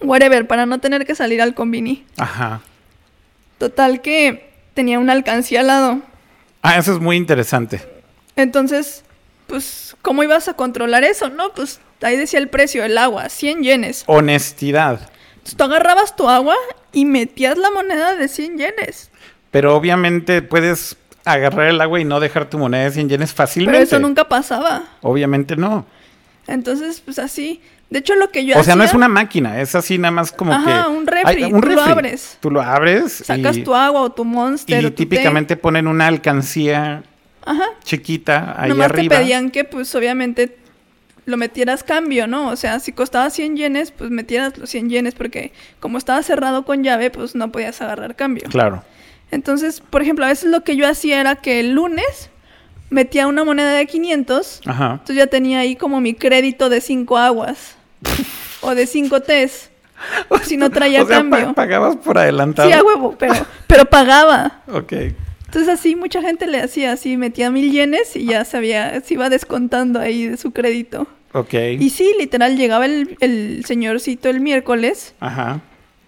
[SPEAKER 2] whatever, para no tener que salir al combini.
[SPEAKER 1] Ajá.
[SPEAKER 2] Total que tenía una alcancía al lado.
[SPEAKER 1] Ah, eso es muy interesante.
[SPEAKER 2] Entonces, pues, ¿cómo ibas a controlar eso, no? Pues ahí decía el precio del agua, 100 yenes.
[SPEAKER 1] Honestidad.
[SPEAKER 2] Entonces, tú agarrabas tu agua y metías la moneda de 100 yenes.
[SPEAKER 1] Pero obviamente puedes agarrar el agua y no dejar tu moneda de 100 yenes fácilmente.
[SPEAKER 2] Pero eso nunca pasaba.
[SPEAKER 1] Obviamente no.
[SPEAKER 2] Entonces, pues así. De hecho, lo que yo
[SPEAKER 1] O sea, no es una máquina, es así nada más como
[SPEAKER 2] Ajá,
[SPEAKER 1] que...
[SPEAKER 2] un refri,
[SPEAKER 1] Ay,
[SPEAKER 2] tú lo abres.
[SPEAKER 1] Tú lo abres
[SPEAKER 2] Sacas
[SPEAKER 1] y,
[SPEAKER 2] tu agua o tu monster.
[SPEAKER 1] y
[SPEAKER 2] o tu té.
[SPEAKER 1] típicamente ponen una alcancía
[SPEAKER 2] Ajá.
[SPEAKER 1] chiquita ahí
[SPEAKER 2] Nomás
[SPEAKER 1] arriba.
[SPEAKER 2] te pedían que, pues, obviamente lo metieras cambio, ¿no? O sea, si costaba 100 yenes, pues metieras los 100 yenes porque como estaba cerrado con llave, pues no podías agarrar cambio.
[SPEAKER 1] Claro.
[SPEAKER 2] Entonces, por ejemplo, a veces lo que yo hacía era que el lunes metía una moneda de 500,
[SPEAKER 1] Ajá.
[SPEAKER 2] entonces ya tenía ahí como mi crédito de 5 aguas o de 5 tés. Si no traía
[SPEAKER 1] o sea, pa-
[SPEAKER 2] cambio.
[SPEAKER 1] pagabas por adelantado.
[SPEAKER 2] Sí, a huevo, pero, pero pagaba.
[SPEAKER 1] Ok.
[SPEAKER 2] Entonces así mucha gente le hacía así, metía mil yenes y ya sabía, se iba descontando ahí de su crédito.
[SPEAKER 1] Ok.
[SPEAKER 2] Y sí, literal, llegaba el, el señorcito el miércoles
[SPEAKER 1] Ajá.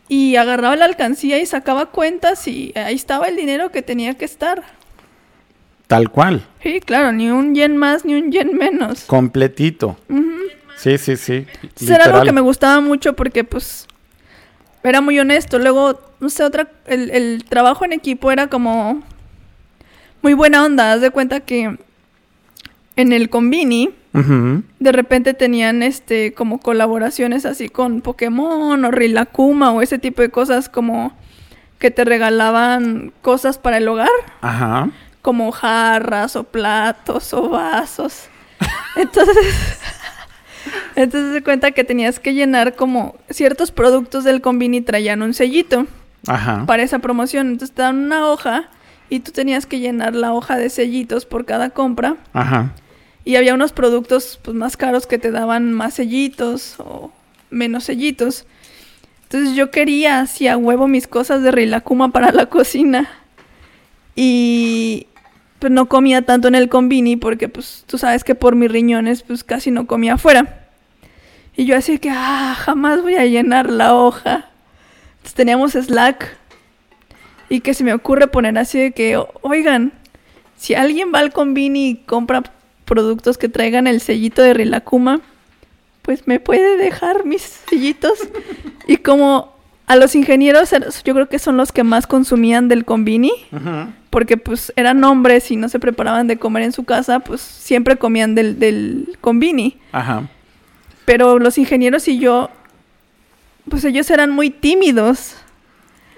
[SPEAKER 2] y agarraba la alcancía y sacaba cuentas y ahí estaba el dinero que tenía que estar.
[SPEAKER 1] Tal cual.
[SPEAKER 2] Sí, claro, ni un yen más ni un yen menos.
[SPEAKER 1] Completito. Sí, sí, sí.
[SPEAKER 2] Eso era algo
[SPEAKER 1] Literal.
[SPEAKER 2] que me gustaba mucho porque pues era muy honesto. Luego, no sé, otra, el, el trabajo en equipo era como muy buena onda. Haz de cuenta que en el Convini
[SPEAKER 1] Ujú.
[SPEAKER 2] de repente tenían este como colaboraciones así con Pokémon o Rilakuma o ese tipo de cosas como que te regalaban cosas para el hogar,
[SPEAKER 1] Ajá.
[SPEAKER 2] como jarras o platos o vasos. Entonces, entonces se cuenta que tenías que llenar como ciertos productos del Convini traían un sellito
[SPEAKER 1] Ajá.
[SPEAKER 2] para esa promoción. Entonces te dan una hoja y tú tenías que llenar la hoja de sellitos por cada compra.
[SPEAKER 1] Ajá.
[SPEAKER 2] Y había unos productos pues, más caros que te daban más sellitos o menos sellitos. Entonces yo quería así a huevo mis cosas de Rilakuma para la cocina. Y pues no comía tanto en el convini porque pues tú sabes que por mis riñones pues casi no comía afuera. Y yo así que, ah, jamás voy a llenar la hoja. Entonces teníamos Slack. Y que se me ocurre poner así de que, "O- oigan, si alguien va al convini y compra productos que traigan el sellito de Rilakuma, pues me puede dejar mis sellitos. y como a los ingenieros, er- yo creo que son los que más consumían del convini, porque pues eran hombres y no se preparaban de comer en su casa, pues siempre comían del, del convini.
[SPEAKER 1] Ajá.
[SPEAKER 2] Pero los ingenieros y yo, pues ellos eran muy tímidos.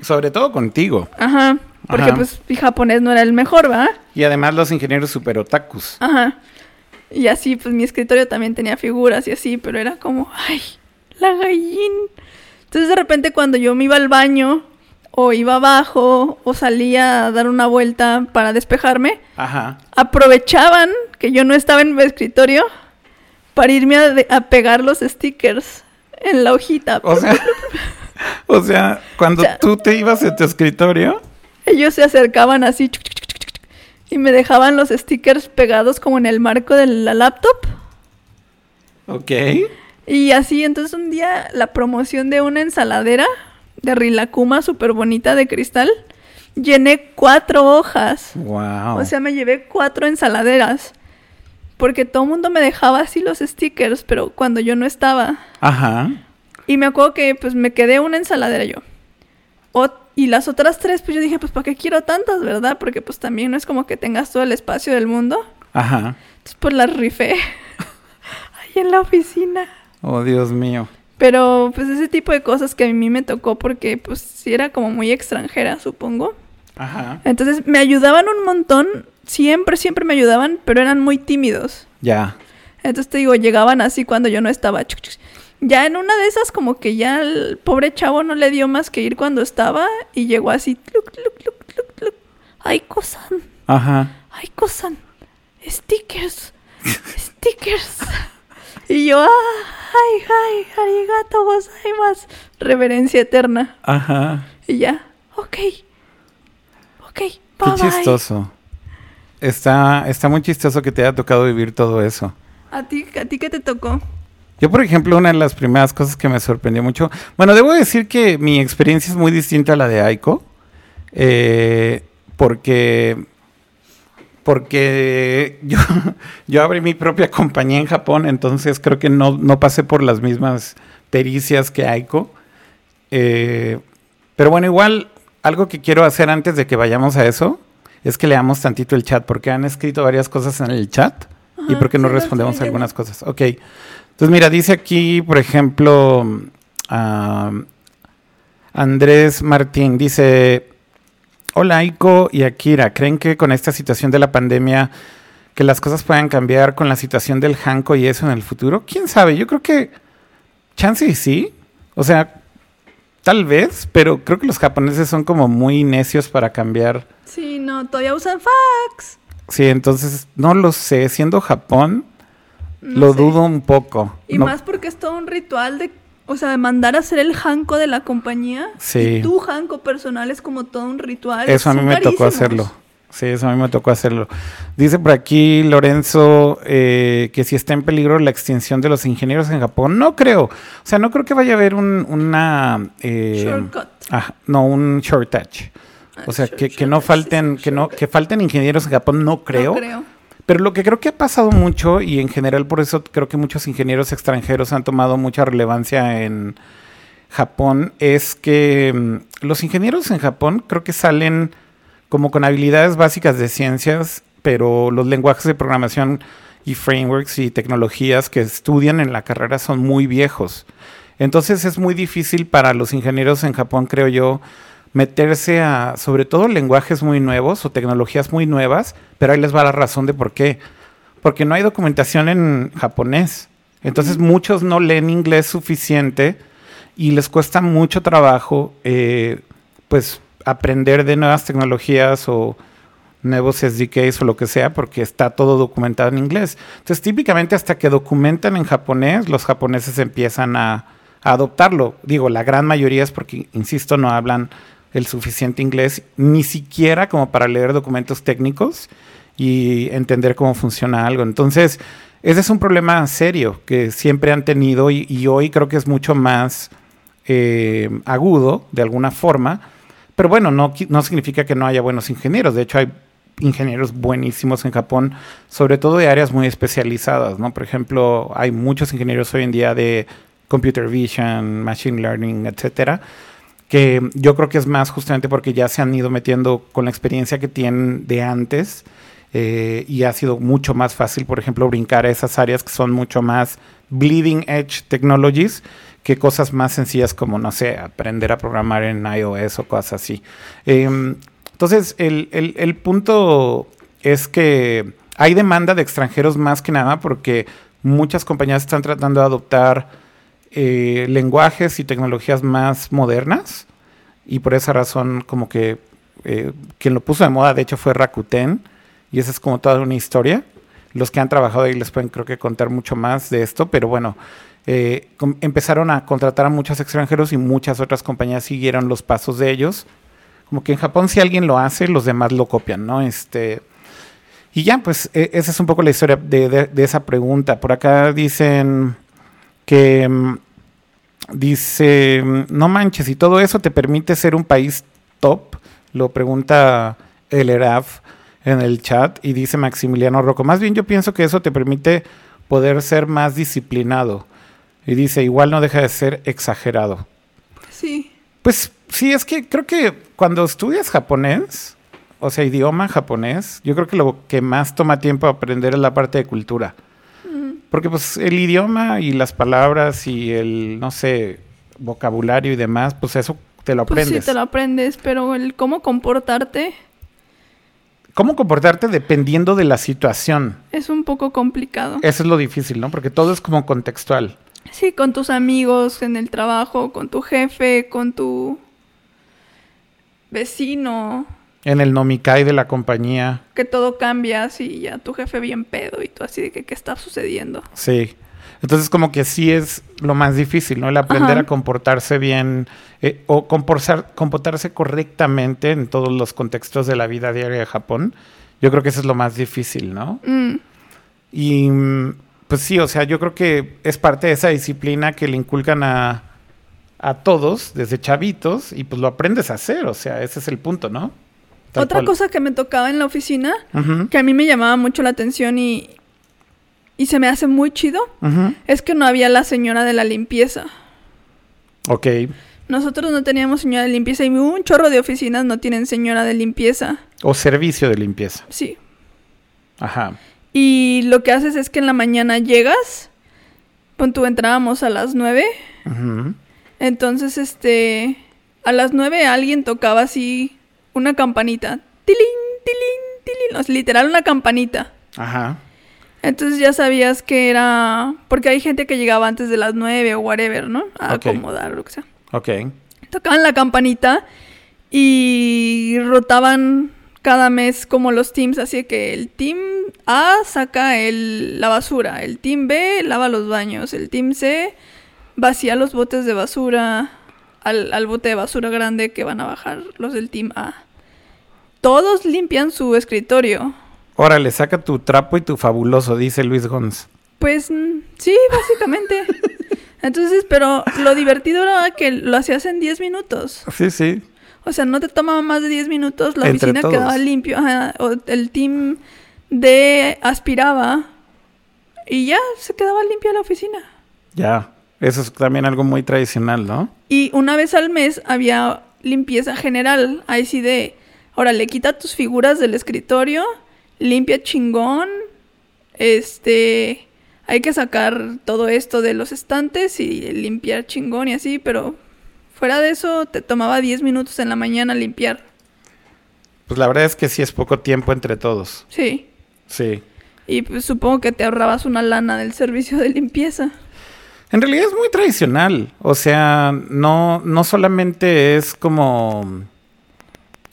[SPEAKER 1] Sobre todo contigo.
[SPEAKER 2] Ajá. Porque
[SPEAKER 1] Ajá.
[SPEAKER 2] pues mi japonés no era el mejor, ¿va?
[SPEAKER 1] Y además los ingenieros super otakus.
[SPEAKER 2] Ajá. Y así, pues mi escritorio también tenía figuras y así, pero era como, ay, la gallín. Entonces de repente cuando yo me iba al baño, o iba abajo, o salía a dar una vuelta para despejarme,
[SPEAKER 1] Ajá.
[SPEAKER 2] aprovechaban que yo no estaba en mi escritorio para irme a, de- a pegar los stickers en la hojita.
[SPEAKER 1] O sea, o sea, cuando
[SPEAKER 2] O sea-
[SPEAKER 1] tú te ibas a tu escritorio,
[SPEAKER 2] Ellos se acercaban así chuc, chuc, chuc, chuc, chuc, y me dejaban los stickers pegados como en el marco de la laptop.
[SPEAKER 1] ok.
[SPEAKER 2] Y así, entonces un día la promoción de una ensaladera de Rilakuma súper bonita de cristal, llené cuatro hojas.
[SPEAKER 1] Wow.
[SPEAKER 2] O sea, me llevé cuatro ensaladeras. Porque todo el mundo me dejaba así los stickers, pero cuando yo no estaba.
[SPEAKER 1] Ajá.
[SPEAKER 2] Y me acuerdo que pues me quedé una ensaladera yo. O- y las otras tres, pues yo dije, pues ¿para qué quiero tantas, verdad? Porque pues también no es como que tengas todo el espacio del mundo.
[SPEAKER 1] Ajá.
[SPEAKER 2] Entonces pues las rifé ahí en la oficina.
[SPEAKER 1] Oh, Dios mío.
[SPEAKER 2] Pero pues ese tipo de cosas que a mí me tocó porque pues sí era como muy extranjera, supongo.
[SPEAKER 1] Ajá.
[SPEAKER 2] Entonces me ayudaban un montón, siempre, siempre me ayudaban, pero eran muy tímidos.
[SPEAKER 1] Ya.
[SPEAKER 2] Entonces te digo, llegaban así cuando yo no estaba. Ya en una de esas como que ya el pobre chavo no le dio más que ir cuando estaba y llegó así. Ay, cosan,
[SPEAKER 1] Ajá.
[SPEAKER 2] ay, cosan. Stickers, stickers. Y yo, ay, ay, arigato gozaimasu. Reverencia eterna.
[SPEAKER 1] Ajá.
[SPEAKER 2] Y ya, ok, ok,
[SPEAKER 1] Qué
[SPEAKER 2] bye bye.
[SPEAKER 1] chistoso. Está, está muy chistoso que te haya tocado vivir todo eso.
[SPEAKER 2] ¿A ti, ¿A ti qué te tocó?
[SPEAKER 1] Yo, por ejemplo, una de las primeras cosas que me sorprendió mucho. Bueno, debo decir que mi experiencia es muy distinta a la de Aiko. eh, porque porque yo, yo abrí mi propia compañía en Japón, entonces creo que no, no pasé por las mismas pericias que Aiko. Eh, pero bueno, igual algo que quiero hacer antes de que vayamos a eso es que leamos tantito el chat, porque han escrito varias cosas en el chat y porque no
[SPEAKER 2] sí,
[SPEAKER 1] respondemos algunas cosas. Ok. Entonces, mira, dice aquí, por ejemplo, ah, Andrés Martín, dice, hola Aiko y Akira, ¿creen que con esta situación de la pandemia que las cosas puedan cambiar con la situación del Hanko y eso en el futuro? ¿Quién sabe? Yo creo que chance y sí. O sea, tal vez, pero creo que los japoneses son como muy necios para cambiar.
[SPEAKER 2] Sí, no, todavía usan fax.
[SPEAKER 1] Sí, entonces no lo sé. Siendo Japón,
[SPEAKER 2] No
[SPEAKER 1] lo
[SPEAKER 2] sé.
[SPEAKER 1] dudo un poco.
[SPEAKER 2] Y
[SPEAKER 1] No-
[SPEAKER 2] más porque es todo un ritual de, o sea, de mandar a hacer el hanko de la compañía.
[SPEAKER 1] Sí.
[SPEAKER 2] Y tu hanko personal es como todo un ritual.
[SPEAKER 1] Eso a mí me tocó hacerlo. Sí, eso a mí me tocó hacerlo. Dice por aquí Lorenzo eh, que si está en peligro la extinción de los ingenieros en Japón. No creo. O sea, no creo que vaya a haber un, una... eh,
[SPEAKER 2] Shortcut.
[SPEAKER 1] ah, no, un shortage. O sea,
[SPEAKER 2] Short-
[SPEAKER 1] que, que no falten, que no, que falten ingenieros en Japón, no creo.
[SPEAKER 2] No creo.
[SPEAKER 1] Pero lo que creo que ha pasado mucho, y en general por eso creo que muchos ingenieros extranjeros han tomado mucha relevancia en Japón, es que mm, los ingenieros en Japón creo que salen como con habilidades básicas de ciencias, pero los lenguajes de programación y frameworks y tecnologías que estudian en la carrera son muy viejos. Entonces es muy difícil para los ingenieros en Japón, creo yo, meterse a, sobre todo, lenguajes muy nuevos o tecnologías muy nuevas, pero ahí les va la razón de por qué. Porque no hay documentación en japonés. Entonces muchos no leen inglés suficiente y les cuesta mucho trabajo, eh, pues, aprender de nuevas tecnologías o nuevos SDKs o lo que sea, porque está todo documentado en inglés. Entonces, típicamente hasta que documentan en japonés, los japoneses empiezan a, adoptarlo. Digo, la gran mayoría es porque, insisto, no hablan el suficiente inglés, ni siquiera como para leer documentos técnicos y entender cómo funciona algo. Entonces, ese es un problema serio que siempre han tenido y, y hoy creo que es mucho más eh, agudo de alguna forma. Pero bueno, no, no significa que no haya buenos ingenieros. De hecho, hay ingenieros buenísimos en Japón, sobre todo de áreas muy especializadas, ¿no? Por ejemplo, hay muchos ingenieros hoy en día de computer vision, machine learning, etcétera, que yo creo que es más justamente porque ya se han ido metiendo con la experiencia que tienen de antes eh, y ha sido mucho más fácil, por ejemplo, brincar a esas áreas que son mucho más bleeding edge technologies que cosas más sencillas como, no sé, aprender a programar en iOS o cosas así. Em, entonces, el, el- punto es que hay demanda de extranjeros más que nada porque muchas compañías están tratando de adoptar eh, lenguajes y tecnologías más modernas y por esa razón como que eh, quien lo puso de moda de hecho fue Rakuten y esa es como toda una historia. Los que han trabajado ahí les pueden creo que contar mucho más de esto, pero bueno, eh, empezaron a contratar a muchos extranjeros y muchas otras compañías siguieron los pasos de ellos. Como que en Japón si alguien lo hace, los demás lo copian, ¿no? Este, y ya, pues e- esa es un poco la historia de, de- de esa pregunta. Por acá dicen que mm, dice, mm, no manches, y todo eso te permite ser un país top, lo pregunta el ERAF en el chat y dice Maximiliano Rocco. Más bien yo pienso que eso te permite poder ser más disciplinado. Y dice, igual no deja de ser exagerado.
[SPEAKER 2] Sí.
[SPEAKER 1] Pues sí, es que creo que cuando estudias japonés, o sea, idioma japonés, yo creo que lo que más toma tiempo aprender es la parte de cultura. Porque pues el idioma y las palabras y el, no sé, vocabulario y demás, pues eso te lo
[SPEAKER 2] Pues
[SPEAKER 1] aprendes.
[SPEAKER 2] sí, te lo aprendes, pero el cómo comportarte
[SPEAKER 1] ¿Cómo comportarte dependiendo de la situación?
[SPEAKER 2] es un poco complicado.
[SPEAKER 1] Eso es lo difícil, ¿no? Porque todo es como contextual.
[SPEAKER 2] Sí, con tus amigos, en el trabajo, con tu jefe, con tu vecino,
[SPEAKER 1] En el nomikai de la compañía,
[SPEAKER 2] que todo cambia así, ya tu jefe bien pedo y tú así de que qué está sucediendo.
[SPEAKER 1] sí. Entonces como que sí es lo más difícil, ¿no? El aprender
[SPEAKER 2] Ajá.
[SPEAKER 1] a comportarse bien eh, o comportar- comportarse correctamente en todos los contextos de la vida diaria de Japón. Yo creo que eso es lo más difícil, ¿no?
[SPEAKER 2] Mm,
[SPEAKER 1] Y mm, pues sí, o sea, yo creo que es parte de esa disciplina que le inculcan a, a todos desde chavitos y pues lo aprendes a hacer, o sea, ese es el punto, ¿no? tal
[SPEAKER 2] Otra
[SPEAKER 1] cual.
[SPEAKER 2] cosa que me tocaba en la oficina, que a mí me llamaba mucho la atención y, y se me hace muy chido, es que no había la señora de la limpieza.
[SPEAKER 1] Ok.
[SPEAKER 2] Nosotros no teníamos señora de limpieza y un chorro de oficinas no tienen señora de limpieza.
[SPEAKER 1] O servicio de limpieza.
[SPEAKER 2] Sí.
[SPEAKER 1] Ajá.
[SPEAKER 2] Y lo que haces es que en la mañana llegas, pon tú entrábamos a las nueve,
[SPEAKER 1] Ujú.
[SPEAKER 2] entonces este, a las nueve alguien tocaba así una campanita, tilín, tilín, tilín, o sea, literal una campanita.
[SPEAKER 1] Ajá.
[SPEAKER 2] Entonces ya sabías que era, porque hay gente que llegaba antes de las nueve o whatever, ¿no? A
[SPEAKER 1] Ok.
[SPEAKER 2] acomodar o lo que sea.
[SPEAKER 1] Ok.
[SPEAKER 2] Tocaban la campanita y rotaban cada mes como los teams, así que el team A saca el, la basura, el team B lava los baños, el team C vacía los botes de basura al, al bote de basura grande que van a bajar los del team A. Todos limpian su escritorio.
[SPEAKER 1] Órale, saca tu trapo y tu fabuloso, dice Luis Gons.
[SPEAKER 2] Pues mm, sí, básicamente. Entonces, pero lo divertido era que lo hacías en 10 minutos.
[SPEAKER 1] Sí, sí.
[SPEAKER 2] O sea, no te tomaba más de 10 minutos, la
[SPEAKER 1] Entre
[SPEAKER 2] oficina
[SPEAKER 1] todos.
[SPEAKER 2] quedaba limpio, ajá, o el team de aspiraba y ya se quedaba limpia la oficina.
[SPEAKER 1] Ya. Eso es también algo muy tradicional, ¿no?
[SPEAKER 2] Y una vez al mes había limpieza general, ahí sí de, órale, quita tus figuras del escritorio, limpia chingón, este, hay que sacar todo esto de los estantes y limpiar chingón y así, pero fuera de eso te tomaba 10 minutos en la mañana limpiar.
[SPEAKER 1] Pues la verdad es que sí es poco tiempo entre todos.
[SPEAKER 2] Sí.
[SPEAKER 1] Sí.
[SPEAKER 2] Y pues supongo que te ahorrabas una lana del servicio de limpieza.
[SPEAKER 1] En realidad es muy tradicional. O sea, no, no solamente es como.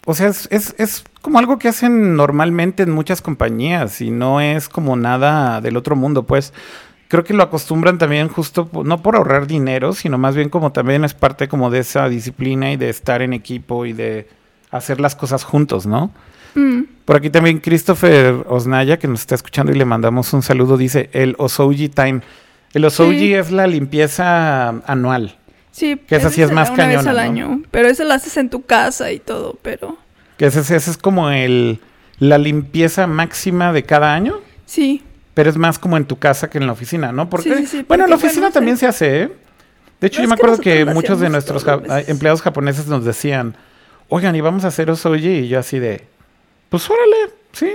[SPEAKER 1] O sea, es, es, es como algo que hacen normalmente en muchas compañías y no es como nada del otro mundo, pues. Creo que lo acostumbran también justo, no por ahorrar dinero, sino más bien como también es parte como de esa disciplina y de estar en equipo y de hacer las cosas juntos, ¿no?
[SPEAKER 2] Mm,
[SPEAKER 1] Por aquí también Christopher Osnaya, que nos está escuchando y le mandamos un saludo, dice el Osouji Time. El Osouji
[SPEAKER 2] Sí.
[SPEAKER 1] es la limpieza anual.
[SPEAKER 2] Sí,
[SPEAKER 1] Que esa sí es más
[SPEAKER 2] da una vez
[SPEAKER 1] cañona,
[SPEAKER 2] al
[SPEAKER 1] ¿no?
[SPEAKER 2] año. Pero eso lo haces en tu casa y todo, pero
[SPEAKER 1] Que ese, es- ese es como el la limpieza máxima de cada año,
[SPEAKER 2] sí.
[SPEAKER 1] Pero es más como en tu casa que en la oficina, ¿no? Porque,
[SPEAKER 2] Sí, sí,
[SPEAKER 1] bueno, en la oficina
[SPEAKER 2] bueno,
[SPEAKER 1] también se hace, ¿eh? De hecho,
[SPEAKER 2] No,
[SPEAKER 1] yo me acuerdo que muchos de nuestros ja- empleados japoneses nos decían, oigan, y vamos a hacer Osouji, y yo así de, pues órale, sí.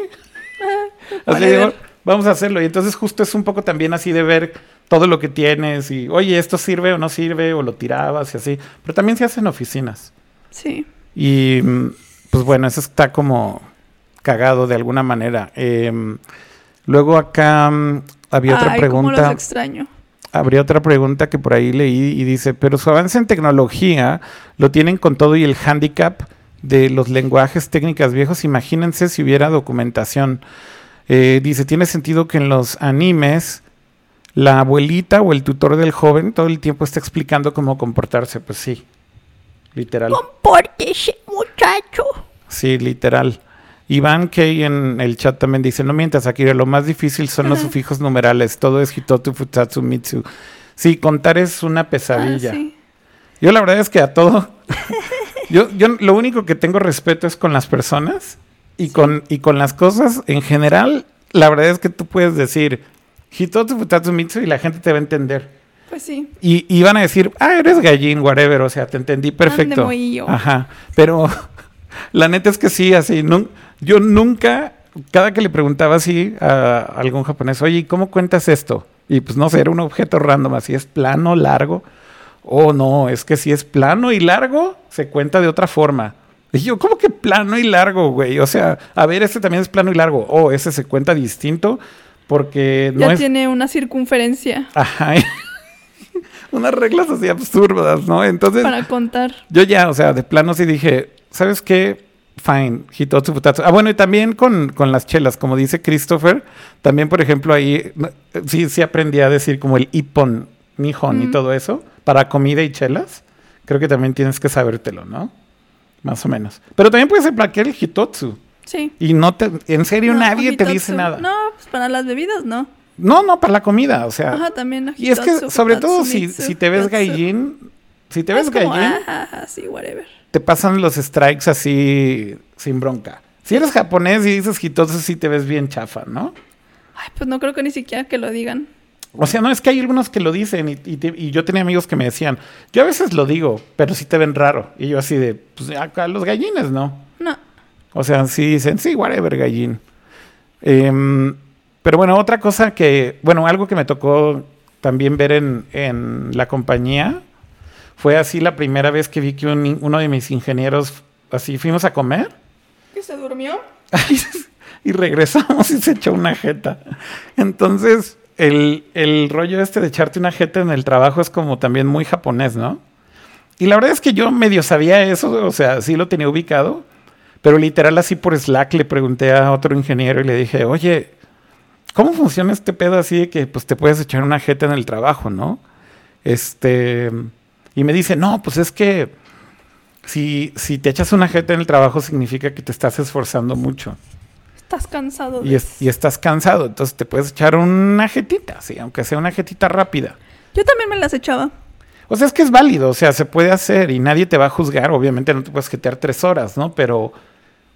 [SPEAKER 1] Así digo, vamos a hacerlo. Y entonces justo es un poco también así de ver todo lo que tienes y, oye, esto sirve o no sirve, o lo tirabas y así. Pero también se hace en oficinas.
[SPEAKER 2] Sí.
[SPEAKER 1] Y mm, pues bueno, eso está como cagado de alguna manera. Em, luego acá mm, había otra
[SPEAKER 2] Ay, cómo los
[SPEAKER 1] pregunta.
[SPEAKER 2] extraño.
[SPEAKER 1] Habría otra pregunta que por ahí leí y dice, pero su avance en tecnología lo tienen con todo y el handicap de los lenguajes técnicas viejos. Imagínense si hubiera documentación. Eh, dice, tiene sentido que en los animes la abuelita o el tutor del joven todo el tiempo está explicando cómo comportarse. Pues sí, literal.
[SPEAKER 2] Compórtese, muchacho.
[SPEAKER 1] Sí, literal. Iván Key en el chat también dice, no mientas, Akira, lo más difícil son los sufijos numerales, todo es Hitotu, Futatsu, Mitsu. Sí, contar es una pesadilla.
[SPEAKER 2] Ah, sí.
[SPEAKER 1] Yo la verdad es que a todo, yo, yo lo único que tengo respeto es con las personas y, con, y con las cosas en general, la verdad es que tú puedes decir Hitotu, Futatsu, Mitsu y la gente te va a entender.
[SPEAKER 2] Pues sí.
[SPEAKER 1] Y, y van a decir, ah, eres gallín, whatever, o sea, te entendí perfecto.
[SPEAKER 2] mohillo.
[SPEAKER 1] Ajá, pero la neta es que sí, así, nun- yo nunca, cada que le preguntaba así a algún japonés, oye, ¿y ¿cómo cuentas esto? Y pues no sé, era un objeto random, así es plano, largo. Oh, no, es que si es plano y largo, se cuenta de otra forma. Y yo, ¿cómo que plano y largo, güey? O sea, a ver, este también es plano y largo. Oh, ese se cuenta distinto porque no
[SPEAKER 2] ya
[SPEAKER 1] es...
[SPEAKER 2] tiene una circunferencia
[SPEAKER 1] Ajá. Unas reglas así absurdas, ¿no? Entonces,
[SPEAKER 2] para contar.
[SPEAKER 1] yo ya, o sea, de plano sí dije, ¿sabes qué? Fine, hitotsu futatsu. Ah, bueno, y también con, con las chelas, como dice Christopher, también, por ejemplo, ahí no, sí, sí aprendí a decir como el ippon, nihon y
[SPEAKER 2] Mm.
[SPEAKER 1] todo eso, para comida y chelas. Creo que también tienes que sabértelo, ¿no? Más o menos. Pero también puedes aplicar el hitotsu.
[SPEAKER 2] Sí.
[SPEAKER 1] Y no te, en serio,
[SPEAKER 2] No,
[SPEAKER 1] nadie te dice nada. No.
[SPEAKER 2] No, pues para las bebidas no.
[SPEAKER 1] no, para la comida, o sea.
[SPEAKER 2] Ajá, también.
[SPEAKER 1] Y es que, sobre todo, si, si te ves gallín, si te ves
[SPEAKER 2] Es como,
[SPEAKER 1] gallín,
[SPEAKER 2] ah, sí, whatever.
[SPEAKER 1] Te pasan los strikes así sin bronca. Si eres japonés y dices hitosu, sí te ves bien chafa, ¿no?
[SPEAKER 2] Ay, pues no creo que ni siquiera que lo digan.
[SPEAKER 1] O sea, no, es que hay algunos que lo dicen y, y te- y yo tenía amigos que me decían, yo a veces lo digo, pero sí te ven raro. Y yo así de, pues acá los gallines, ¿no?
[SPEAKER 2] No.
[SPEAKER 1] O sea, sí dicen, sí, whatever, gallín. Em, pero bueno, otra cosa que, bueno, algo que me tocó también ver en, en la compañía fue así la primera vez que vi que un- uno de mis ingenieros, así fuimos a comer
[SPEAKER 2] ¿Que se durmió?
[SPEAKER 1] y regresamos y se echó una jeta. Entonces, el, el rollo este de echarte una jeta en el trabajo es como también muy japonés, ¿no? Y la verdad es que yo medio sabía eso, o sea, sí lo tenía ubicado, pero literal así por Slack le pregunté a otro ingeniero y le dije, oye, ¿cómo funciona este pedo así de que pues te puedes echar una jeta en el trabajo, ¿no? Este, y me dice, no, pues es que si, si te echas una jeta en el trabajo significa que te estás esforzando mucho
[SPEAKER 2] Estás cansado de
[SPEAKER 1] y, es- y estás cansado, entonces te puedes echar una jetita, sí, aunque sea una jetita rápida.
[SPEAKER 2] Yo también me las echaba.
[SPEAKER 1] O sea, es que es válido, o sea, se puede hacer y nadie te va a juzgar. Obviamente no te puedes jetear tres horas, ¿no? Pero,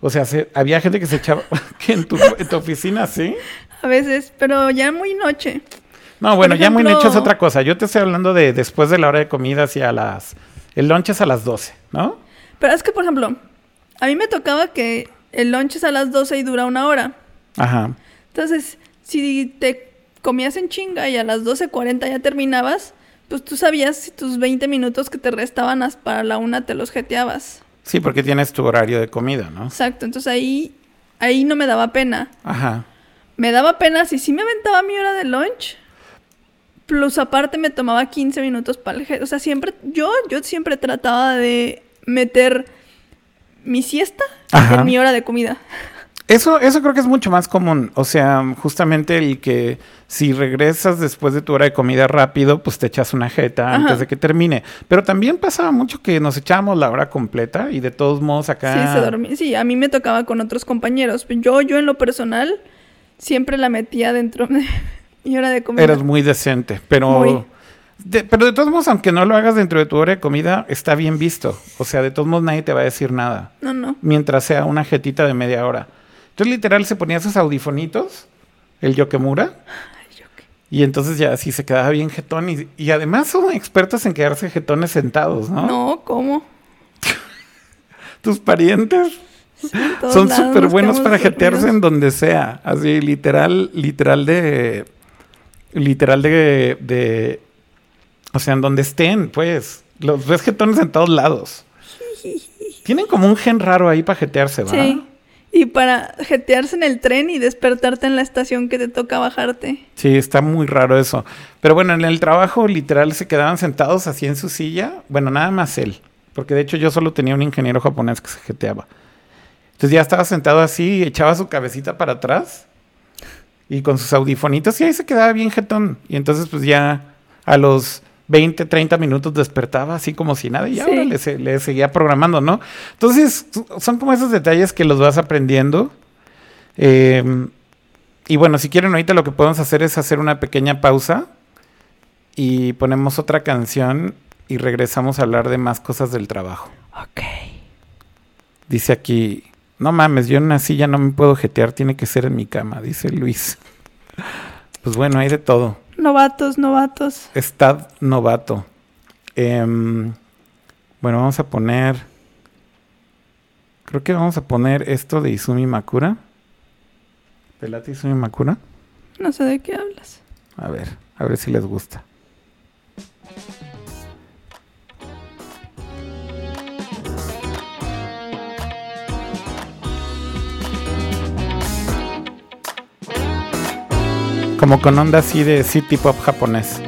[SPEAKER 1] o sea, se- había gente que se echaba que en tu, en tu oficina, ¿sí?
[SPEAKER 2] A veces, pero ya muy noche.
[SPEAKER 1] No, bueno, ya muy noche es otra cosa. Yo te estoy hablando de después de la hora de comida hacia las... El lunch es a las 12, ¿no?
[SPEAKER 2] Pero es que, por ejemplo, a mí me tocaba que el lunch es a las 12 y dura una hora.
[SPEAKER 1] Ajá.
[SPEAKER 2] Entonces, si te comías en chinga y a las 12.40 ya terminabas, pues tú sabías si tus 20 minutos que te restaban para la una te los jeteabas.
[SPEAKER 1] Sí, porque tienes tu horario de comida, ¿no?
[SPEAKER 2] Exacto, entonces ahí, ahí no me daba pena.
[SPEAKER 1] Ajá.
[SPEAKER 2] Me daba pena si sí me aventaba mi hora de lunch. Plus aparte me tomaba 15 minutos para el. O sea, siempre, yo, yo siempre trataba de meter mi siesta en mi hora de comida.
[SPEAKER 1] Eso, eso creo que es mucho más común. O sea, justamente el que si regresas después de tu hora de comida rápido, pues te echas una jeta
[SPEAKER 2] Ajá.
[SPEAKER 1] antes de que termine. Pero también pasaba mucho que nos echábamos la hora completa y de todos modos acá.
[SPEAKER 2] Sí, se dormía. Sí, a mí me tocaba con otros compañeros. Yo, yo en lo personal, siempre la metía dentro de mi hora de comida.
[SPEAKER 1] Eras muy decente. Pero.
[SPEAKER 2] Muy.
[SPEAKER 1] de- pero de todos modos, aunque no lo hagas dentro de tu hora de comida, está bien visto. O sea, de todos modos nadie te va a decir nada.
[SPEAKER 2] No, no.
[SPEAKER 1] Mientras sea una jetita de media hora. Entonces, literal, se ponía sus audifonitos, el Yokemura.
[SPEAKER 2] Ay, yo qué-
[SPEAKER 1] Y entonces ya así se quedaba bien jetón. Y, y además son expertos en quedarse jetones sentados, ¿no?
[SPEAKER 2] No, ¿cómo?
[SPEAKER 1] Tus parientes
[SPEAKER 2] Sí,
[SPEAKER 1] son súper
[SPEAKER 2] nos
[SPEAKER 1] buenos para jetearse en donde sea. Así, literal, literal de. Literal de. de o sea, en donde estén, pues. Los ves jetones en todos lados. Tienen como un gen raro ahí para jetearse, ¿va?
[SPEAKER 2] Sí. Y para jetearse en el tren y despertarte en la estación que te toca bajarte.
[SPEAKER 1] Sí, está muy raro eso. Pero bueno, en el trabajo literal se quedaban sentados así en su silla. Bueno, nada más él. Porque de hecho yo solo tenía un ingeniero japonés que se jeteaba. Entonces ya estaba sentado así, echaba su cabecita para atrás y con sus audifonitos y ahí se quedaba bien jetón. Y entonces pues ya a los 20, 30 minutos despertaba así como si nada y ya
[SPEAKER 2] Sí.
[SPEAKER 1] ahora le, se- le seguía programando, ¿no? Entonces son como esos detalles que los vas aprendiendo. Eh, y bueno, si quieren ahorita lo que podemos hacer es hacer una pequeña pausa y ponemos otra canción y regresamos a hablar de más cosas del trabajo.
[SPEAKER 2] Ok.
[SPEAKER 1] Dice aquí, no mames, yo en una silla no me puedo jetear, tiene que ser en mi cama, dice Luis. Pues bueno, hay de todo.
[SPEAKER 2] Novatos, novatos.
[SPEAKER 1] Estad novato. Em, bueno, vamos a poner. Creo que vamos a poner esto de Izumi Makura. ¿Te late Izumi Makura?
[SPEAKER 2] No sé de qué hablas.
[SPEAKER 1] A ver, a ver si les gusta. Como con onda así de city pop japonés.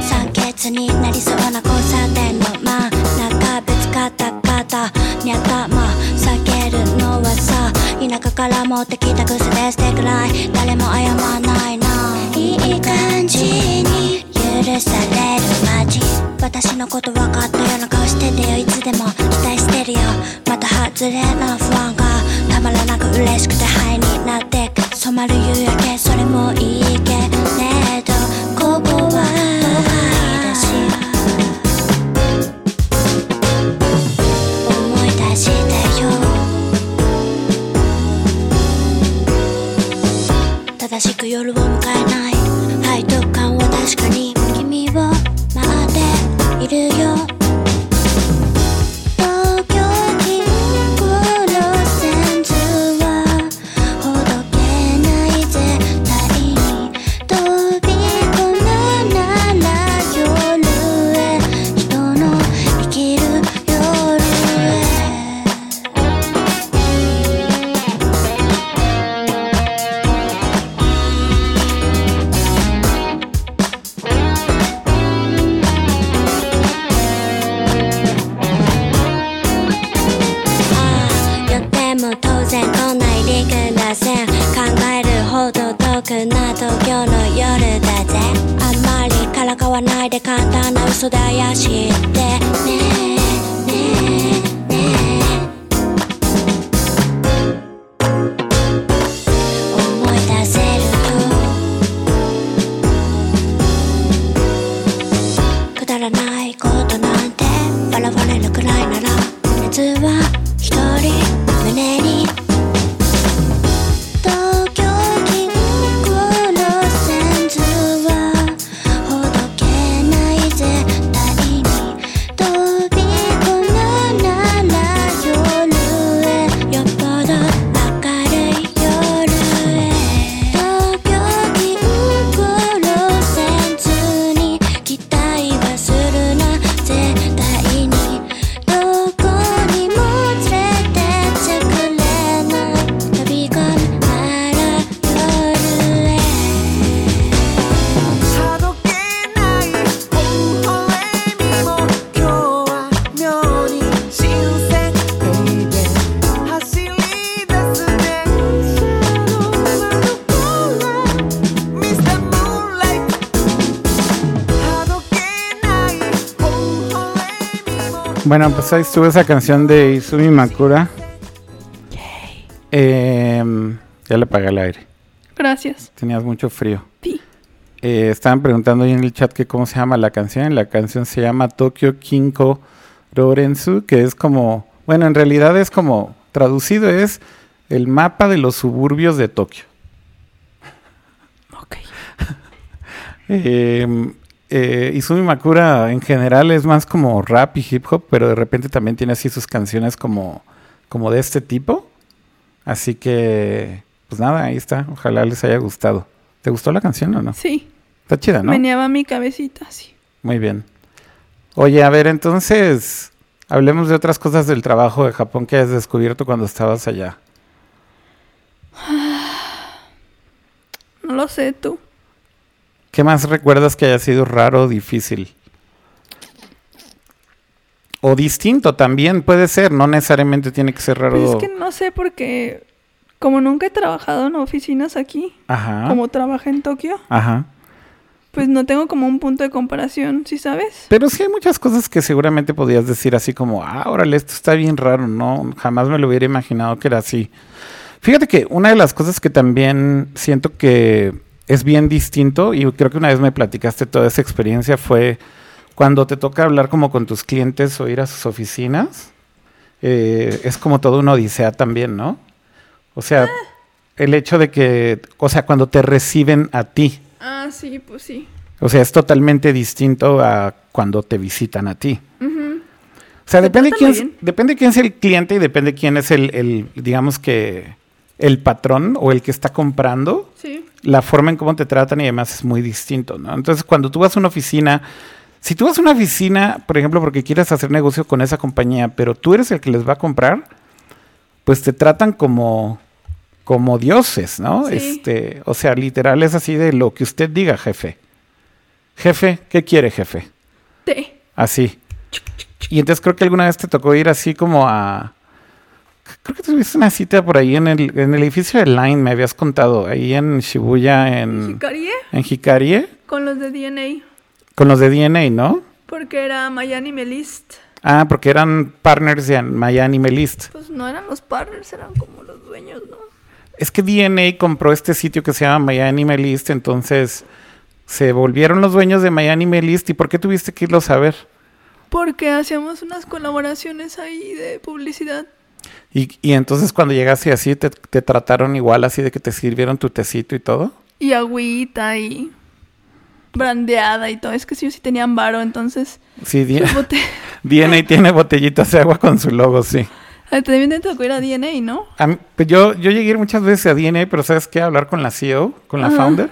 [SPEAKER 3] 酸欠になってか染まる夕焼けそれもいいけね。
[SPEAKER 1] Bueno, pues ahí estuvo esa canción de Izumi Makura. Em, ya le apagué el aire.
[SPEAKER 2] Gracias.
[SPEAKER 1] Tenías mucho frío.
[SPEAKER 2] Sí.
[SPEAKER 1] Eh, estaban preguntando ahí en el chat que cómo se llama la canción. La canción se llama Tokyo Kinko Rorensu, que es como, bueno, en realidad es como, traducido es el mapa de los suburbios de Tokio.
[SPEAKER 2] Ok.
[SPEAKER 1] Eh, eh, Izumi Makura en general es más como rap y hip hop, pero de repente también tiene así sus canciones como, como de este tipo. Así que, pues nada, ahí está. Ojalá les haya gustado. ¿Te gustó la canción o no?
[SPEAKER 2] Sí.
[SPEAKER 1] Está chida, ¿no?
[SPEAKER 2] Meneaba mi cabecita, sí.
[SPEAKER 1] Muy bien. Oye, a ver, entonces, hablemos de otras cosas del trabajo de Japón que has descubierto cuando estabas allá.
[SPEAKER 2] No lo sé tú.
[SPEAKER 1] ¿Qué más recuerdas que haya sido raro o difícil? O distinto también puede ser, no necesariamente tiene que ser raro.
[SPEAKER 2] Pues es que no sé porque como nunca he trabajado en oficinas aquí,
[SPEAKER 1] Ajá.
[SPEAKER 2] como trabajé en Tokio,
[SPEAKER 1] Ajá.
[SPEAKER 2] pues no tengo como un punto de comparación, ¿sí sabes?
[SPEAKER 1] Pero sí hay muchas cosas que seguramente podías decir así como, ah, órale, esto está bien raro, ¿no? Jamás me lo hubiera imaginado que era así. Fíjate que una de las cosas que también siento que es bien distinto, y creo que una vez me platicaste toda esa experiencia, fue cuando te toca hablar como con tus clientes o ir a sus oficinas. eh, es como toda una odisea también, ¿no? O sea, el hecho de que, o sea, cuando te reciben a ti,
[SPEAKER 2] Ah, sí, pues sí.
[SPEAKER 1] o sea, es totalmente distinto a cuando te visitan a ti. O sea, depende quién, depende quién es el cliente y depende quién es el, el, digamos que, el patrón o el que está comprando.
[SPEAKER 2] Sí.
[SPEAKER 1] La forma en cómo te tratan y demás es muy distinto, ¿no? Entonces, cuando tú vas a una oficina, si tú vas a una oficina, por ejemplo, porque quieres hacer negocio con esa compañía, pero tú eres el que les va a comprar, pues te tratan como, como dioses, ¿no?
[SPEAKER 2] Sí.
[SPEAKER 1] Este, o sea, literal es así de lo que usted diga, jefe. Jefe, ¿qué quiere, jefe?
[SPEAKER 2] Té.
[SPEAKER 1] Así. Y entonces creo que alguna vez te tocó ir así como a... Creo que tuviste una cita por ahí en el, en el edificio de Line, me habías contado, ahí en Shibuya, en,
[SPEAKER 2] Hikarie
[SPEAKER 1] en Hikarie,
[SPEAKER 2] con los de DNA,
[SPEAKER 1] con los de DNA, ¿no?
[SPEAKER 2] porque era Miami Melist.
[SPEAKER 1] Ah, porque eran partners de Miami Melist.
[SPEAKER 2] Pues no eran los partners, eran como los dueños, ¿no?
[SPEAKER 1] Es que DNA compró este sitio que se llama Miami Melist, entonces se volvieron los dueños de Miami Melist. ¿Y por qué tuviste que irlos a ver?
[SPEAKER 2] Porque hacíamos unas colaboraciones ahí de publicidad.
[SPEAKER 1] Y, y entonces cuando llegaste así, te, te trataron igual, así de que te sirvieron tu tecito y todo.
[SPEAKER 2] Y agüita y brandeada y todo. Es que sí, sí tenían varo, entonces...
[SPEAKER 1] Sí, DNA tiene botellitas de agua con su logo, sí.
[SPEAKER 2] Ah, También te tocó ir a DNA, ¿no?
[SPEAKER 1] A mí- pues yo, yo llegué muchas veces a DNA, pero ¿sabes qué? A hablar con la CEO, con la
[SPEAKER 2] Ajá.
[SPEAKER 1] founder.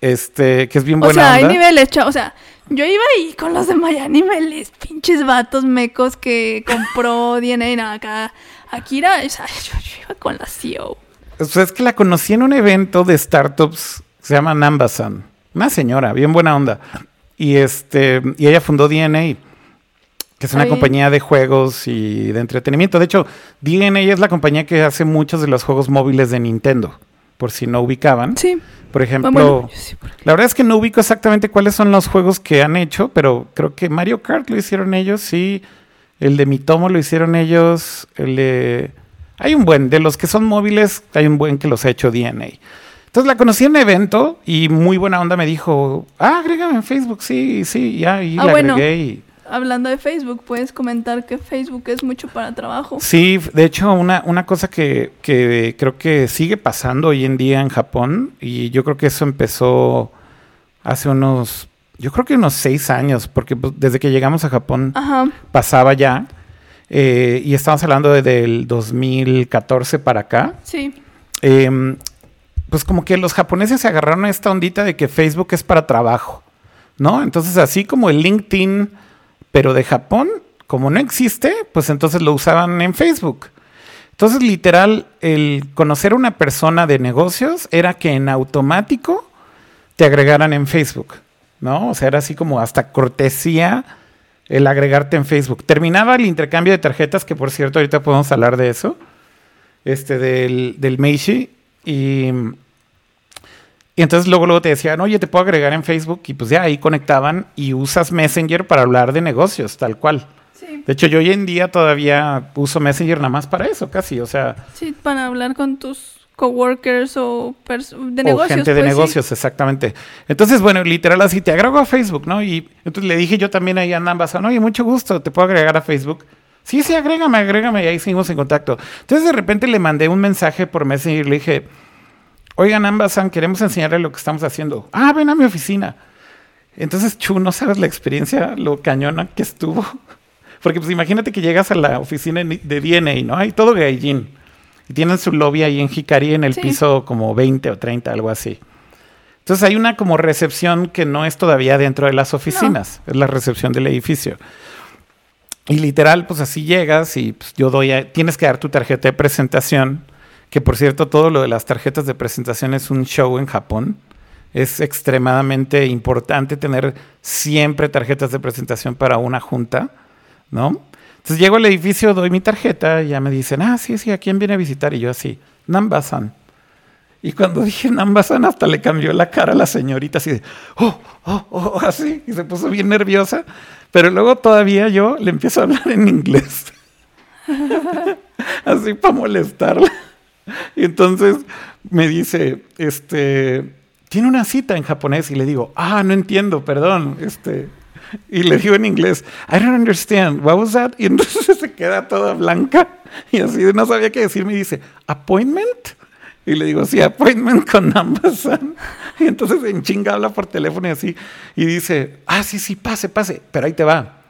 [SPEAKER 1] Este, que es bien
[SPEAKER 2] O
[SPEAKER 1] buena
[SPEAKER 2] sea, hay
[SPEAKER 1] onda.
[SPEAKER 2] niveles, chao. O sea, yo iba ahí con los de Miami Melis, pinches vatos mecos que compró DNA acá. Akira, o sea, yo, yo iba con la CEO.
[SPEAKER 1] O sea, es que la conocí en un evento de startups que se llama Nambasan. Una señora, bien buena onda. Y este, y ella fundó DNA. que es una compañía de juegos y de entretenimiento. De hecho, DNA es la compañía que hace muchos de los juegos móviles de Nintendo, por si no ubicaban.
[SPEAKER 2] Sí.
[SPEAKER 1] Por ejemplo,
[SPEAKER 2] bueno, yo sí, por-
[SPEAKER 1] la verdad es que no ubico exactamente cuáles son los juegos que han hecho, pero creo que Mario Kart lo hicieron ellos, sí. El de Mitomo lo hicieron ellos. El de... Hay un buen, de los que son móviles, hay un buen que los ha hecho DNA. Entonces la conocí en un evento y muy buena onda me dijo, ah, agrégame en Facebook, sí, sí, ya, y
[SPEAKER 2] Ah,
[SPEAKER 1] la
[SPEAKER 2] bueno.
[SPEAKER 1] agregué y...
[SPEAKER 2] Hablando de Facebook, puedes comentar que Facebook es mucho para trabajo.
[SPEAKER 1] Sí, de hecho, una, una cosa que, que creo que sigue pasando hoy en día en Japón, y yo creo que eso empezó hace unos, yo creo que unos seis años, porque pues, desde que llegamos a Japón
[SPEAKER 2] Ajá.
[SPEAKER 1] pasaba ya, eh, y estamos hablando de- del 2014 para acá,
[SPEAKER 2] Sí.
[SPEAKER 1] eh, pues como que los japoneses se agarraron a esta ondita de que Facebook es para trabajo, ¿no? Entonces, así como el LinkedIn, pero de Japón, como no existe, pues entonces lo usaban en Facebook. Entonces, literal, el conocer a una persona de negocios era que en automático te agregaran en Facebook, ¿no? O sea, era así como hasta cortesía el agregarte en Facebook. Terminaba el intercambio de tarjetas, que por cierto, ahorita podemos hablar de eso, este, del, del Meishi, y, y entonces luego, luego te decían, oye, te puedo agregar en Facebook, y pues ya ahí conectaban y usas Messenger para hablar de negocios, tal cual.
[SPEAKER 2] Sí.
[SPEAKER 1] De hecho, yo hoy en día todavía uso Messenger nada más para eso, casi, o sea,
[SPEAKER 2] Sí, para hablar con tus coworkers o de
[SPEAKER 1] o
[SPEAKER 2] negocios.
[SPEAKER 1] gente de
[SPEAKER 2] pues, sí.
[SPEAKER 1] negocios, exactamente. Entonces, bueno, literal así, te agrego a Facebook, ¿no? Y entonces le dije yo también ahí a ambas, oye, mucho gusto, ¿te puedo agregar a Facebook? Sí, sí, agrégame, agrégame, y ahí seguimos en contacto. Entonces, de repente le mandé un mensaje por Messenger y le dije, oigan, Amazon, queremos enseñarle lo que estamos haciendo. Ah, ven a mi oficina. Entonces, Chu, no sabes la experiencia, lo cañona que estuvo. Porque, pues, imagínate que llegas a la oficina de DNA, ¿no? Hay todo gaijin. Y tienen su lobby ahí en Hikari en el
[SPEAKER 2] Sí.
[SPEAKER 1] piso como 20 o 30, algo así. Entonces hay una como recepción que no es todavía dentro de las oficinas, es la recepción del edificio. Y literal, pues así llegas y pues, yo doy, a- tienes que dar tu tarjeta de presentación, que por cierto todo lo de las tarjetas de presentación es un show en Japón. Es extremadamente importante tener siempre tarjetas de presentación para una junta, ¿no? Entonces llego al edificio, doy mi tarjeta y ya me dicen, ah, sí, sí, ¿a quién viene a visitar? Y yo así, Nambasan. Y cuando dije Nambasan, hasta le cambió la cara a la señorita, así de, oh, oh, oh, así, y se puso bien nerviosa. Pero luego todavía yo le empiezo a hablar en inglés, así para molestarla. Y entonces me dice, este, tiene una cita en japonés y le digo, ah, no entiendo, perdón, este, y le digo en inglés, I don't understand, what was that? Y entonces se queda toda blanca y así no sabía qué decir, me dice, appointment? Y le digo, sí, appointment con Amazon. Y entonces en chinga habla por teléfono y así, y dice, ah, sí, sí, pase, pase, pero ahí te va.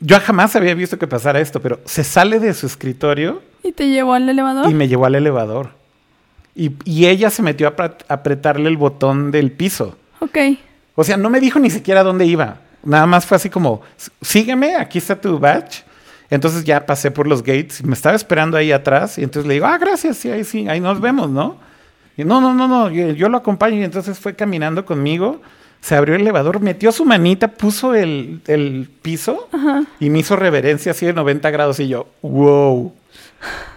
[SPEAKER 1] Yo jamás había visto que pasara esto, pero se sale de su escritorio
[SPEAKER 2] ¿Y te llevó al elevador?
[SPEAKER 1] y me llevó al elevador. Y, y ella se metió a apret- apretarle el botón del piso.
[SPEAKER 2] Ok.
[SPEAKER 1] O sea, no me dijo ni siquiera dónde iba. Nada más fue así como, sígueme, aquí está tu badge. Entonces ya pasé por los gates y me estaba esperando ahí atrás. Y entonces le digo, ah, gracias, sí, ahí sí, ahí nos vemos, ¿no? Y no, no, no, no, yo, yo lo acompaño. Y entonces fue caminando conmigo, se abrió el elevador, metió su manita, puso el, el piso y me hizo reverencia así de 90 grados. Y yo, wow.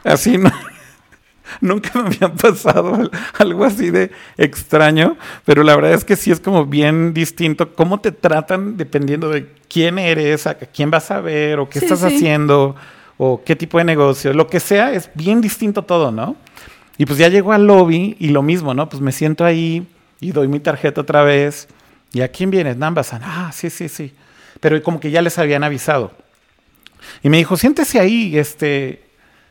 [SPEAKER 1] Así no. Nunca me había pasado algo así de extraño, pero la verdad es que sí es como bien distinto cómo te tratan dependiendo de quién eres, a quién vas a ver o qué
[SPEAKER 2] Sí,
[SPEAKER 1] estás
[SPEAKER 2] sí.
[SPEAKER 1] haciendo o qué tipo de negocio, lo que sea, es bien distinto todo, ¿no? Y pues ya llego al lobby y lo mismo, ¿no? Pues me siento ahí y doy mi tarjeta otra vez. ¿Y a quién vienes? Nambasan. Ah, sí, sí, sí. Pero como que ya les habían avisado. Y me dijo, siéntese ahí, este,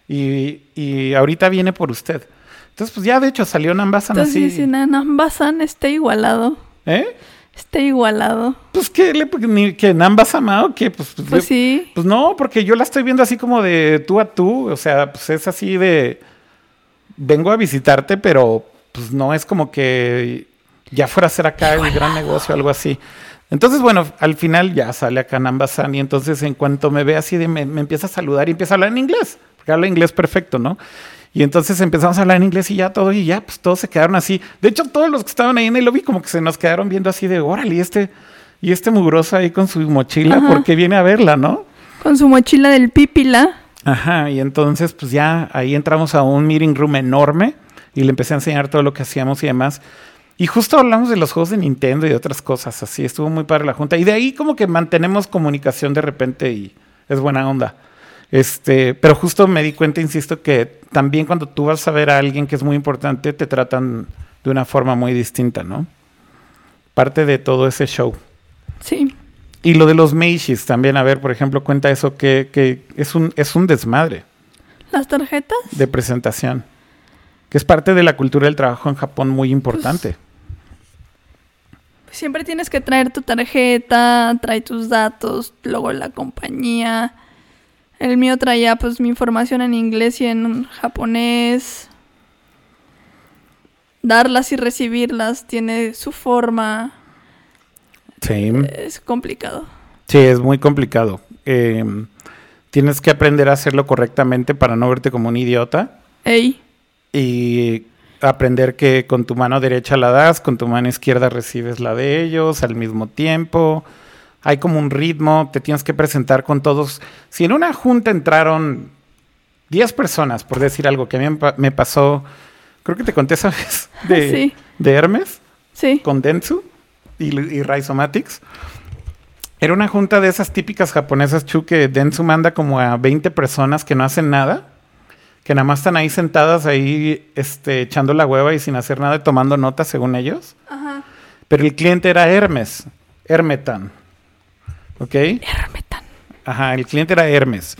[SPEAKER 1] y, y ahorita viene por usted. Entonces, pues ya de hecho salió Nambasan
[SPEAKER 2] Entonces,
[SPEAKER 1] así.
[SPEAKER 2] si Nambasan está igualado.
[SPEAKER 1] ¿Eh?
[SPEAKER 2] Está igualado.
[SPEAKER 1] Pues que le ni que Nambasama o qué, pues, pues,
[SPEAKER 2] Pues
[SPEAKER 1] le-
[SPEAKER 2] sí.
[SPEAKER 1] pues no, porque yo la estoy viendo así como de tú a tú, o sea, pues es así de vengo a visitarte, pero pues no es como que ya fuera a hacer acá el gran negocio o algo así. Entonces, bueno, al final ya sale acá Nambasan y entonces en cuanto me ve así de me, me empieza a saludar y empieza a hablar en inglés, porque habla inglés perfecto, ¿no? Y entonces empezamos a hablar en inglés y ya todo, y ya, pues todos se quedaron así. De hecho, todos los que estaban ahí en el lobby como que se nos quedaron viendo así de, órale, ¿y este, Y este mugroso ahí con su mochila,
[SPEAKER 2] Ajá.
[SPEAKER 1] porque viene a verla, ¿no?
[SPEAKER 2] Con su mochila del pípila.
[SPEAKER 1] Ajá, y entonces pues ya ahí entramos a un meeting room enorme y le empecé a enseñar todo lo que hacíamos y demás. Y justo hablamos de los juegos de Nintendo y de otras cosas, así estuvo muy padre la junta. Y de ahí como que mantenemos comunicación de repente y es buena onda. Este, pero justo me di cuenta, insisto, que también cuando tú vas a ver a alguien que es muy importante, te tratan de una forma muy distinta, ¿no? Parte de todo ese show.
[SPEAKER 2] Sí.
[SPEAKER 1] Y lo de los Meishis también, a ver, por ejemplo, cuenta eso que, que es, un, es un desmadre
[SPEAKER 2] Las tarjetas.
[SPEAKER 1] de presentación, que es parte de la cultura del trabajo en Japón muy importante.
[SPEAKER 2] Siempre tienes que traer tu tarjeta, trae tus datos, luego la compañía. El mío traía pues mi información en inglés y en japonés. Darlas y recibirlas tiene su forma.
[SPEAKER 1] Sí,
[SPEAKER 2] Es complicado.
[SPEAKER 1] sí, es muy complicado. Eh, tienes que aprender a hacerlo correctamente para no verte como un idiota
[SPEAKER 2] Ey,
[SPEAKER 1] y aprender que con tu mano derecha la das, con tu mano izquierda recibes la de ellos al mismo tiempo. Hay como un ritmo, te tienes que presentar con todos. Si en una junta entraron 10 personas, por decir algo que a mí me pa- me pasó, creo que te conté esa vez, de,
[SPEAKER 2] Sí.
[SPEAKER 1] de Hermes
[SPEAKER 2] sí.
[SPEAKER 1] con Dentsu y, y Rhizomatics. Era una junta de esas típicas japonesas, Chu, que Dentsu manda como a 20 personas que no hacen nada, que nada más están ahí sentadas ahí este, echando la hueva y sin hacer nada, tomando notas según ellos.
[SPEAKER 2] Ajá.
[SPEAKER 1] Pero el cliente era Hermes, Hermetan. ¿Ok?
[SPEAKER 2] Hermetan.
[SPEAKER 1] Ajá, el cliente era Hermes.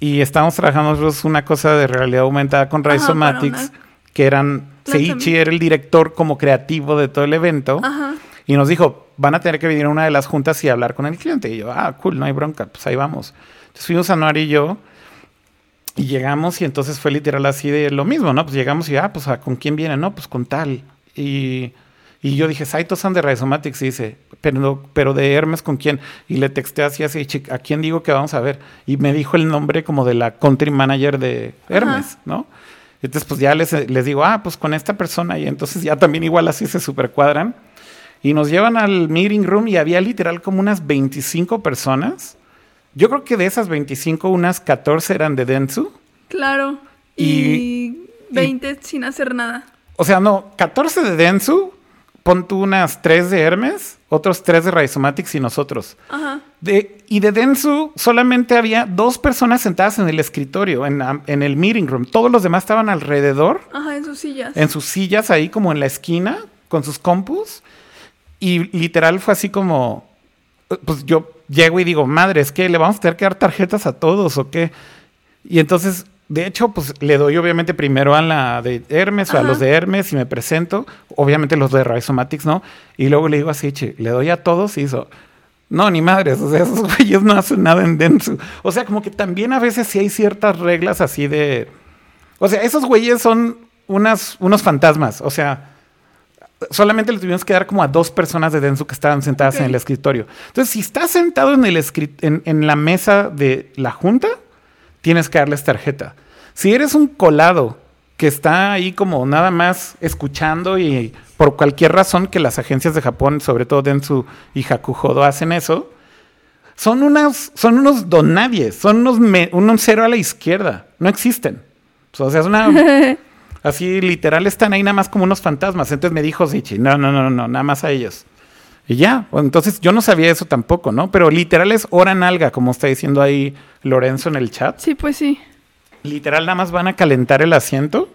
[SPEAKER 1] Y estábamos trabajando nosotros una cosa de realidad aumentada con Rhizomatics, que eran...
[SPEAKER 2] Lanzamiento.
[SPEAKER 1] era el director como creativo de todo el evento.
[SPEAKER 2] Ajá.
[SPEAKER 1] Y nos dijo, van a tener que venir a una de las juntas y hablar con el cliente. Y yo, ah, cool, no hay bronca, pues ahí vamos. Entonces fuimos a Noari y yo y llegamos y entonces fue literal así de lo mismo, ¿no? Pues llegamos y, ah, pues ¿a ¿con quién viene? No, pues con tal. Y, y yo dije, Saito-san de Rhizomatics. Y dice, pero, pero de Hermes, ¿con quién? Y le texté así, así, "Chic, ¿a quién digo que vamos a ver? Y me dijo el nombre como de la country manager de Hermes, ¿no? Entonces, pues ya les, les digo, ah, pues con esta persona. Y entonces ya también igual así se supercuadran. Y nos llevan al meeting room y había literal como unas 25 personas. Yo creo que de esas 25, unas 14 eran de Dentsu.
[SPEAKER 2] Claro.
[SPEAKER 1] Y-
[SPEAKER 2] Y, 20 sin hacer nada.
[SPEAKER 1] O sea, no, 14 de Dentsu, pon tú unas 3 de Hermes, otros 3 de Rhizomatics y nosotros.
[SPEAKER 2] Ajá.
[SPEAKER 1] De, y de Dentsu solamente había dos personas sentadas en el escritorio, en, en el meeting room. Todos los demás estaban alrededor,
[SPEAKER 2] Ajá, en sus sillas.
[SPEAKER 1] en sus sillas ahí como en la esquina, con sus compus. Y literal fue así como, pues yo llego y digo, madre, es que le vamos a tener que dar tarjetas a todos o qué. Y entonces, de hecho, pues le doy obviamente primero a la de Hermes o a los de Hermes y me presento. Obviamente los de Rhizomatics, ¿no? Y luego le digo así, che, le doy a todos y hizo. No, ni madres, o sea, esos güeyes no hacen nada en Dentsu. O sea, como que también a veces sí hay ciertas reglas así de... O sea, esos güeyes son unas, unos fantasmas, o sea, solamente le tuvimos que dar como a dos personas de Densu que estaban sentadas en el escritorio. Entonces, si estás sentado en, el en, en la mesa de la junta, tienes que darles tarjeta. Si eres un colado que está ahí como nada más escuchando y por cualquier razón que las agencias de Japón, sobre todo Densu y Hakuhodo, hacen eso, son, unas, son unos donadies, son unos, me- unos cero a la izquierda, no existen. O sea, es una... Así literal están ahí nada más como unos fantasmas. Entonces me dijo Zichi, no, no, no, no, nada más a ellos. Y ya, entonces yo no sabía eso tampoco, ¿no? Pero literal es hora nalga, como está diciendo ahí Lorenzo en el chat.
[SPEAKER 2] Sí, pues sí.
[SPEAKER 1] Literal nada más van a calentar el asiento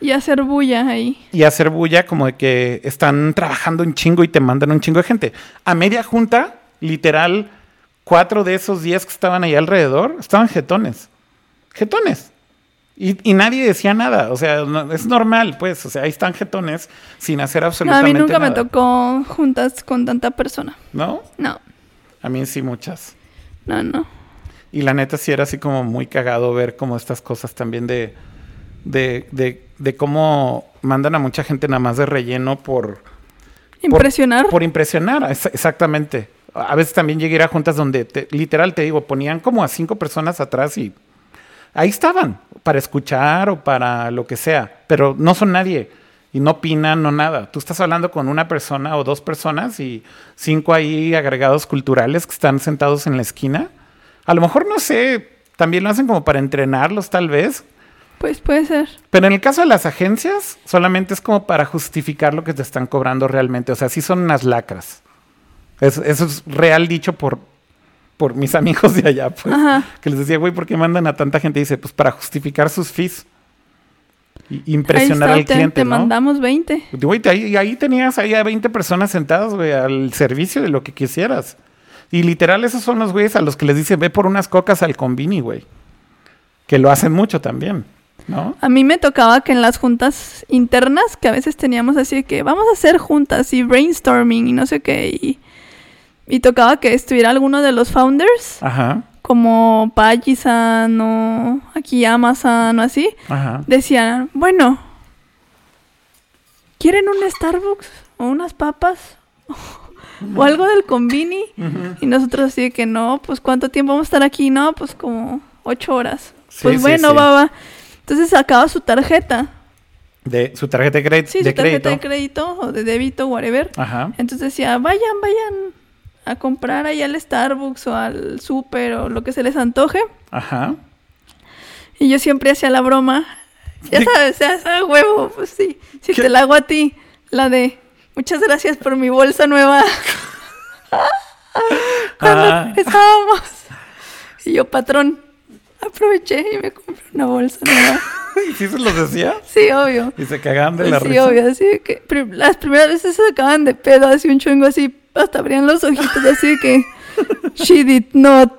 [SPEAKER 2] Y hacer bulla ahí.
[SPEAKER 1] y hacer bulla como de que están trabajando un chingo y te mandan un chingo de gente. A media junta, literal, cuatro de esos días que estaban ahí alrededor estaban jetones. Jetones. Y, y nadie decía nada. O sea, no- es normal, pues. O sea, ahí están jetones sin hacer
[SPEAKER 2] No, a
[SPEAKER 1] absolutamente
[SPEAKER 2] mí nunca me
[SPEAKER 1] nada.
[SPEAKER 2] tocó juntas con tanta persona.
[SPEAKER 1] ¿No?
[SPEAKER 2] No,
[SPEAKER 1] A mí sí muchas.
[SPEAKER 2] no, no.
[SPEAKER 1] Y la neta sí era así como muy cagado ver como estas cosas también de, de, de, de cómo mandan a mucha gente nada más de relleno por...
[SPEAKER 2] Impresionar.
[SPEAKER 1] Por, impresionar, es- exactamente. A veces también llegué a a juntas donde te- literal te digo, ponían como a cinco personas atrás y ahí estaban, para escuchar o para lo que sea, pero no son nadie. Y no opinan, no nada. Tú estás hablando con una persona o dos personas y cinco ahí agregados culturales que están sentados en la esquina. A lo mejor, no sé, también lo hacen como para entrenarlos tal vez.
[SPEAKER 2] Pues puede ser.
[SPEAKER 1] Pero en el caso de las agencias, solamente es como para justificar lo que te están cobrando realmente. O sea, sí son unas lacras. Es- eso es real dicho por, por mis amigos de allá, pues.
[SPEAKER 2] Ajá.
[SPEAKER 1] Que les decía, güey, ¿por qué mandan a tanta gente? Y dice, pues para justificar sus fees. Y impresionar
[SPEAKER 2] Ahí
[SPEAKER 1] al
[SPEAKER 2] te,
[SPEAKER 1] cliente,
[SPEAKER 2] te
[SPEAKER 1] ¿no?
[SPEAKER 2] mandamos 20.
[SPEAKER 1] Güey, ahí, ahí tenías ahí a 20 personas sentadas, güey, al servicio de lo que quisieras. Y literal, esos son los güeyes a los que les dice, ve por unas cocas al convini, güey. Que lo hacen mucho también, ¿no?
[SPEAKER 2] A mí me tocaba que en las juntas internas, que a veces teníamos así de que vamos a hacer juntas y brainstorming y no sé qué, y, y tocaba que estuviera alguno de los founders,
[SPEAKER 1] Ajá,
[SPEAKER 2] como Paji-san o Akiyama-san o así,
[SPEAKER 1] ajá.
[SPEAKER 2] decían, bueno, ¿quieren un Starbucks o unas papas? o algo del convini. Y nosotros así de que no, pues ¿cuánto tiempo vamos a estar aquí? No, pues como ocho horas.
[SPEAKER 1] Sí,
[SPEAKER 2] pues
[SPEAKER 1] sí,
[SPEAKER 2] bueno,
[SPEAKER 1] sí.
[SPEAKER 2] va. Entonces sacaba su tarjeta.
[SPEAKER 1] De su tarjeta de, cre-
[SPEAKER 2] Sí,
[SPEAKER 1] de
[SPEAKER 2] su tarjeta
[SPEAKER 1] crédito.
[SPEAKER 2] de crédito o de débito, whatever.
[SPEAKER 1] Ajá.
[SPEAKER 2] Entonces decía, vayan, vayan a comprar ahí al Starbucks o al super o lo que se les antoje.
[SPEAKER 1] Ajá.
[SPEAKER 2] Y yo siempre hacía la broma. Ya sabes, ya sabes, huevo, pues sí. Si
[SPEAKER 1] ¿Qué?
[SPEAKER 2] te la hago a ti, la de muchas gracias por mi bolsa nueva. Cuando
[SPEAKER 1] Ah.
[SPEAKER 2] estábamos. Y yo, patrón, aproveché y me compré una bolsa nueva.
[SPEAKER 1] ¿Y sí se los decía?
[SPEAKER 2] Sí, obvio.
[SPEAKER 1] Y se cagaban de la
[SPEAKER 2] sí,
[SPEAKER 1] risa.
[SPEAKER 2] obvio, así que las primeras veces se sacaban de pedo, así un chungo así, hasta abrían los ojitos así de que she did not.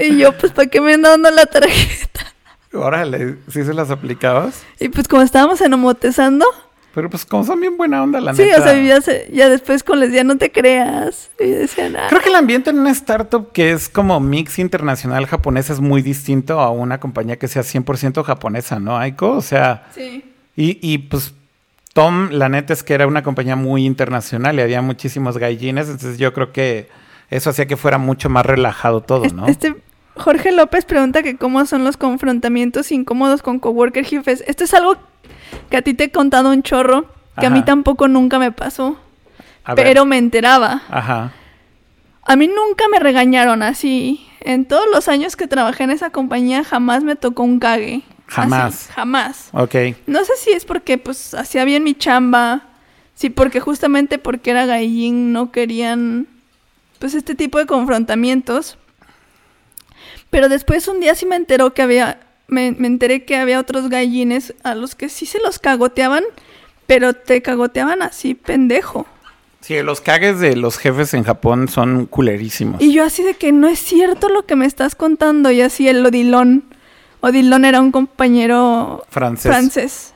[SPEAKER 2] Y yo, pues, ¿para qué me andan dando la tarjeta?
[SPEAKER 1] Órale, ¿sí se las aplicabas?
[SPEAKER 2] Y pues como estábamos enomotezando,
[SPEAKER 1] Pero pues como son bien buena onda, la
[SPEAKER 2] sí,
[SPEAKER 1] neta.
[SPEAKER 2] o sea, ya, se- ya después con les decía, no te creas. Y decían, ah,
[SPEAKER 1] Creo que el ambiente en una startup que es como mix internacional japonés es muy distinto a una compañía que sea 100% japonesa, ¿no, Aiko? O sea,
[SPEAKER 2] sí.
[SPEAKER 1] y, y pues Tom, la neta es que era una compañía muy internacional y había muchísimos gallines, entonces yo creo que eso hacía que fuera mucho más relajado todo, ¿no?
[SPEAKER 2] Este Jorge López pregunta que cómo son los confrontamientos incómodos con coworker jefes. Esto es algo que a ti te he contado un chorro, que a mí tampoco nunca me pasó,
[SPEAKER 1] A ver.
[SPEAKER 2] pero me enteraba.
[SPEAKER 1] Ajá.
[SPEAKER 2] A mí nunca me regañaron así. En todos los años que trabajé en esa compañía jamás me tocó un cague.
[SPEAKER 1] Jamás.
[SPEAKER 2] Así, jamás.
[SPEAKER 1] Ok.
[SPEAKER 2] No sé si es porque pues hacía bien mi chamba, si porque justamente porque era gallín no querían pues este tipo de confrontamientos. Pero después un día sí me enteró que había me, me enteré que había otros gallines a los que sí se los cagoteaban, pero te cagoteaban así pendejo.
[SPEAKER 1] Sí, los cagues de los jefes en Japón son culerísimos.
[SPEAKER 2] Y yo así de que no es cierto lo que me estás contando. Y así el Odilón. Odilón era un compañero
[SPEAKER 1] Francés.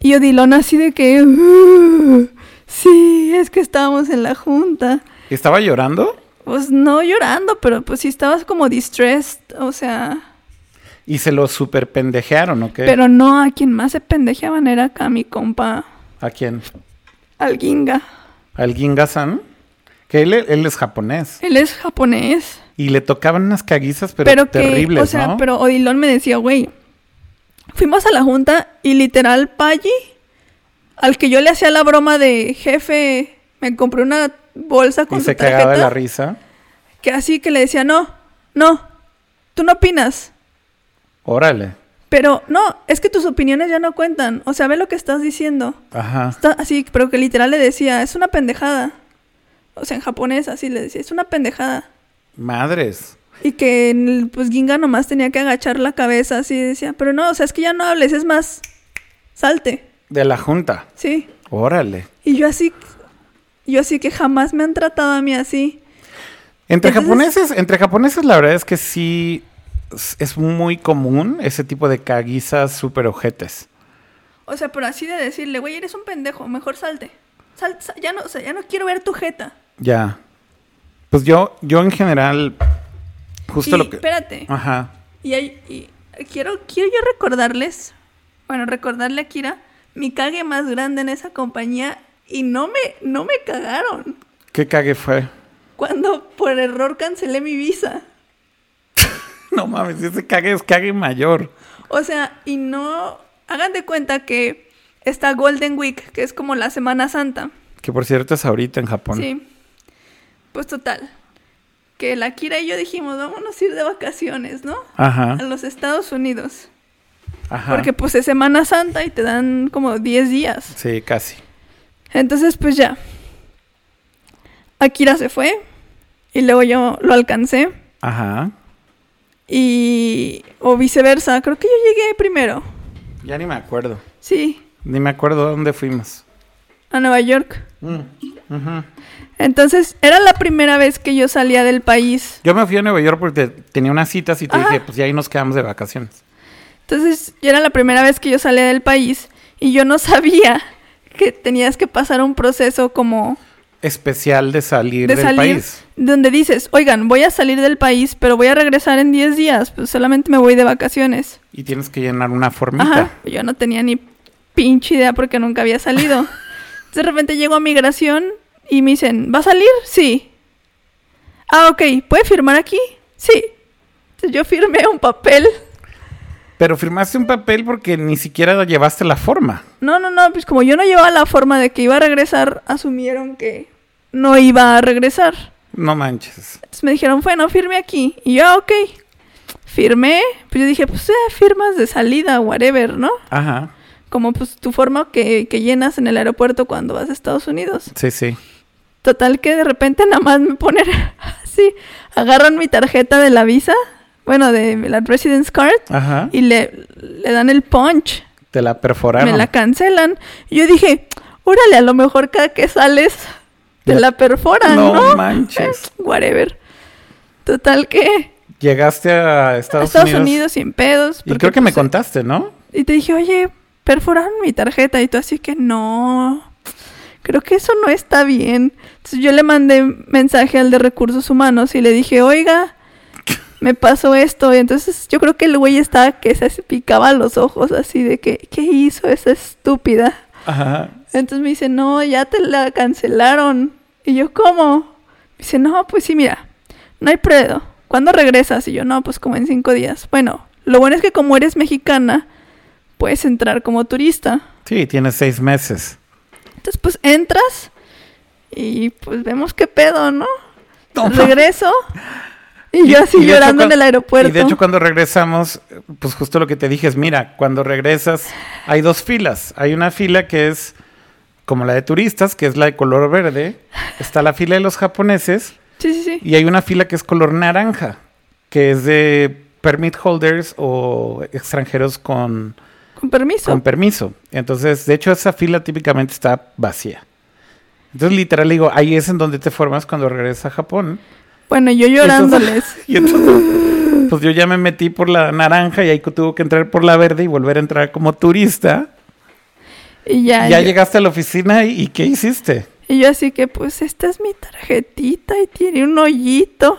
[SPEAKER 2] Y Odilón así de que... "Uh, sí, es que estábamos en la junta.
[SPEAKER 1] ¿Y ¿Estaba llorando?
[SPEAKER 2] Pues no llorando, pero pues sí estabas como distressed. O sea...
[SPEAKER 1] Y se lo super pendejearon, ¿ok?
[SPEAKER 2] Pero no, a quien más se pendejeaban era acá mi compa,
[SPEAKER 1] ¿A quién?
[SPEAKER 2] al Ginga.
[SPEAKER 1] Al Ginga-san. Que él, él es japonés.
[SPEAKER 2] Él es japonés.
[SPEAKER 1] Y le tocaban unas caguizas, pero,
[SPEAKER 2] pero que,
[SPEAKER 1] terribles,
[SPEAKER 2] o sea,
[SPEAKER 1] ¿no?
[SPEAKER 2] pero Odilón me decía, güey, fuimos a la junta y literal Paggi, al que yo le hacía la broma de jefe, me compré una bolsa con
[SPEAKER 1] Y
[SPEAKER 2] su
[SPEAKER 1] se cagaba de la risa.
[SPEAKER 2] que así que le decía, no, no, tú no opinas.
[SPEAKER 1] Órale.
[SPEAKER 2] Pero no, es que tus opiniones ya no cuentan. O sea, ve lo que estás diciendo.
[SPEAKER 1] Ajá.
[SPEAKER 2] Está así, pero que literal le decía, es una pendejada. O sea, en japonés así le decía, es una pendejada.
[SPEAKER 1] Madres.
[SPEAKER 2] Y que el- pues Ginga nomás tenía que agachar la cabeza así decía, pero no, o sea, es que ya no hables, es más, salte,
[SPEAKER 1] De la junta.
[SPEAKER 2] sí.
[SPEAKER 1] Órale.
[SPEAKER 2] Y yo así, yo así que jamás me han tratado a mí así.
[SPEAKER 1] Entre
[SPEAKER 2] Entonces-
[SPEAKER 1] japoneses, entre japoneses la verdad es que sí es- es muy común ese tipo de caguizas super ojetes.
[SPEAKER 2] O sea, pero así de decirle, güey, eres un pendejo, mejor salte. Sal, sal- ya no, o sea, ya no quiero ver tu jeta.
[SPEAKER 1] Ya. Pues yo, yo en general, justo
[SPEAKER 2] y,
[SPEAKER 1] lo que.
[SPEAKER 2] espérate.
[SPEAKER 1] Ajá.
[SPEAKER 2] Y, hay- y quiero, quiero yo recordarles, bueno, recordarle a Kira, mi cague más grande en esa compañía y no me, no me cagaron.
[SPEAKER 1] ¿Qué cague fue?
[SPEAKER 2] Cuando por error cancelé mi visa.
[SPEAKER 1] No mames, ese cague es cague mayor.
[SPEAKER 2] O sea, y no. Hagan de cuenta que está Golden Week, que es como la Semana Santa.
[SPEAKER 1] Que por cierto es ahorita en Japón.
[SPEAKER 2] Sí. Pues total. Que la Kira y yo dijimos, vámonos a ir de vacaciones, ¿no?
[SPEAKER 1] Ajá.
[SPEAKER 2] A los Estados Unidos.
[SPEAKER 1] Ajá.
[SPEAKER 2] Porque pues es Semana Santa y te dan como 10 días.
[SPEAKER 1] Sí, casi.
[SPEAKER 2] Entonces pues ya. Akira se fue. Y luego yo lo alcancé.
[SPEAKER 1] Ajá.
[SPEAKER 2] Y... O viceversa. Creo que yo llegué primero.
[SPEAKER 1] Ya ni me acuerdo.
[SPEAKER 2] Sí.
[SPEAKER 1] Ni me acuerdo dónde fuimos.
[SPEAKER 2] A Nueva York.
[SPEAKER 1] Mm.
[SPEAKER 2] Entonces era la primera vez que yo salía del país.
[SPEAKER 1] Yo me fui a Nueva York porque tenía unas citas y te
[SPEAKER 2] Ajá.
[SPEAKER 1] dije, pues ya ahí nos quedamos de vacaciones.
[SPEAKER 2] Entonces era la primera vez que yo salía del país. Y yo no sabía que tenías que pasar un proceso como
[SPEAKER 1] Especial de salir
[SPEAKER 2] de
[SPEAKER 1] del
[SPEAKER 2] salir.
[SPEAKER 1] país.
[SPEAKER 2] Donde dices, oigan, voy a salir del país, pero voy a regresar en 10 días. Pues solamente me voy de vacaciones.
[SPEAKER 1] Y tienes que llenar una formita.
[SPEAKER 2] Ajá. Yo no tenía ni pinche idea porque nunca había salido. Entonces, de repente llego a migración y me dicen, ¿va a salir? Sí. Ah, ok. ¿Puede firmar aquí? Sí. Entonces yo firmé un papel.
[SPEAKER 1] Pero firmaste un papel porque ni siquiera llevaste la forma.
[SPEAKER 2] No, no, no. Pues como yo no llevaba la forma de que iba a regresar, asumieron que no iba a regresar.
[SPEAKER 1] No manches.
[SPEAKER 2] Entonces me dijeron, bueno, firme aquí. Y yo, "Ah, ok. Firmé. Pues yo dije, pues eh, firmas de salida, whatever, ¿no?
[SPEAKER 1] Ajá.
[SPEAKER 2] Como pues tu forma que, que llenas en el aeropuerto cuando vas a Estados Unidos.
[SPEAKER 1] Sí, sí.
[SPEAKER 2] Total que de repente nada más me ponen así, agarran mi tarjeta de la visa, bueno, de la Residence Card,
[SPEAKER 1] Ajá.
[SPEAKER 2] y le, le dan el punch,
[SPEAKER 1] Te la perforaron.
[SPEAKER 2] me la cancelan. Y yo dije, órale, a lo mejor cada que sales te
[SPEAKER 1] Ya-
[SPEAKER 2] la perforan,
[SPEAKER 1] No
[SPEAKER 2] ¿no?
[SPEAKER 1] manches.
[SPEAKER 2] Whatever. Total que
[SPEAKER 1] Llegaste a Estados,
[SPEAKER 2] Estados
[SPEAKER 1] Unidos.
[SPEAKER 2] Unidos, sin pedos.
[SPEAKER 1] Y creo que me
[SPEAKER 2] pues,
[SPEAKER 1] contaste, ¿no?
[SPEAKER 2] Y te dije, oye, perforaron mi tarjeta. Y tú así que no. Creo que eso no está bien. Entonces yo le mandé mensaje al de recursos humanos y le dije, oiga, me pasó esto. Y entonces yo creo que el güey estaba que se picaba los ojos así de que, ¿qué hizo esa estúpida?
[SPEAKER 1] Ajá.
[SPEAKER 2] Entonces me dice, no, ya te la cancelaron. Y yo, ¿cómo? Me dice, no, pues sí, mira, no hay pedo. ¿Cuándo regresas? Y yo, no, pues como en cinco días. Bueno, lo bueno es que como eres mexicana, puedes entrar como turista.
[SPEAKER 1] Sí, tienes seis meses.
[SPEAKER 2] Entonces, pues entras y pues vemos qué pedo, ¿no? Regreso. Y yo así
[SPEAKER 1] y de hecho,
[SPEAKER 2] llorando en el aeropuerto.
[SPEAKER 1] Y de hecho, cuando regresamos, pues justo lo que te dije es, mira, cuando regresas hay dos filas. Hay una fila que es como la de turistas, que es la de color verde. Está la fila de los japoneses
[SPEAKER 2] Sí, sí, sí.
[SPEAKER 1] y hay una fila que es color naranja, que es de permit holders o extranjeros con,
[SPEAKER 2] Con permiso.
[SPEAKER 1] con permiso. Entonces, de hecho, esa fila típicamente está vacía. Entonces, literal, digo, ahí es en donde te formas cuando regresas a Japón.
[SPEAKER 2] bueno, yo
[SPEAKER 1] Y entonces-
[SPEAKER 2] llorándoles.
[SPEAKER 1] Y entonces, pues yo ya me metí por la naranja y ahí tuve que entrar por la verde y volver a entrar como turista.
[SPEAKER 2] Y ya.
[SPEAKER 1] ya
[SPEAKER 2] yo-
[SPEAKER 1] llegaste a la oficina y, ¿y ¿qué hiciste?
[SPEAKER 2] Y yo así que, pues, esta es mi tarjetita y tiene un hoyito.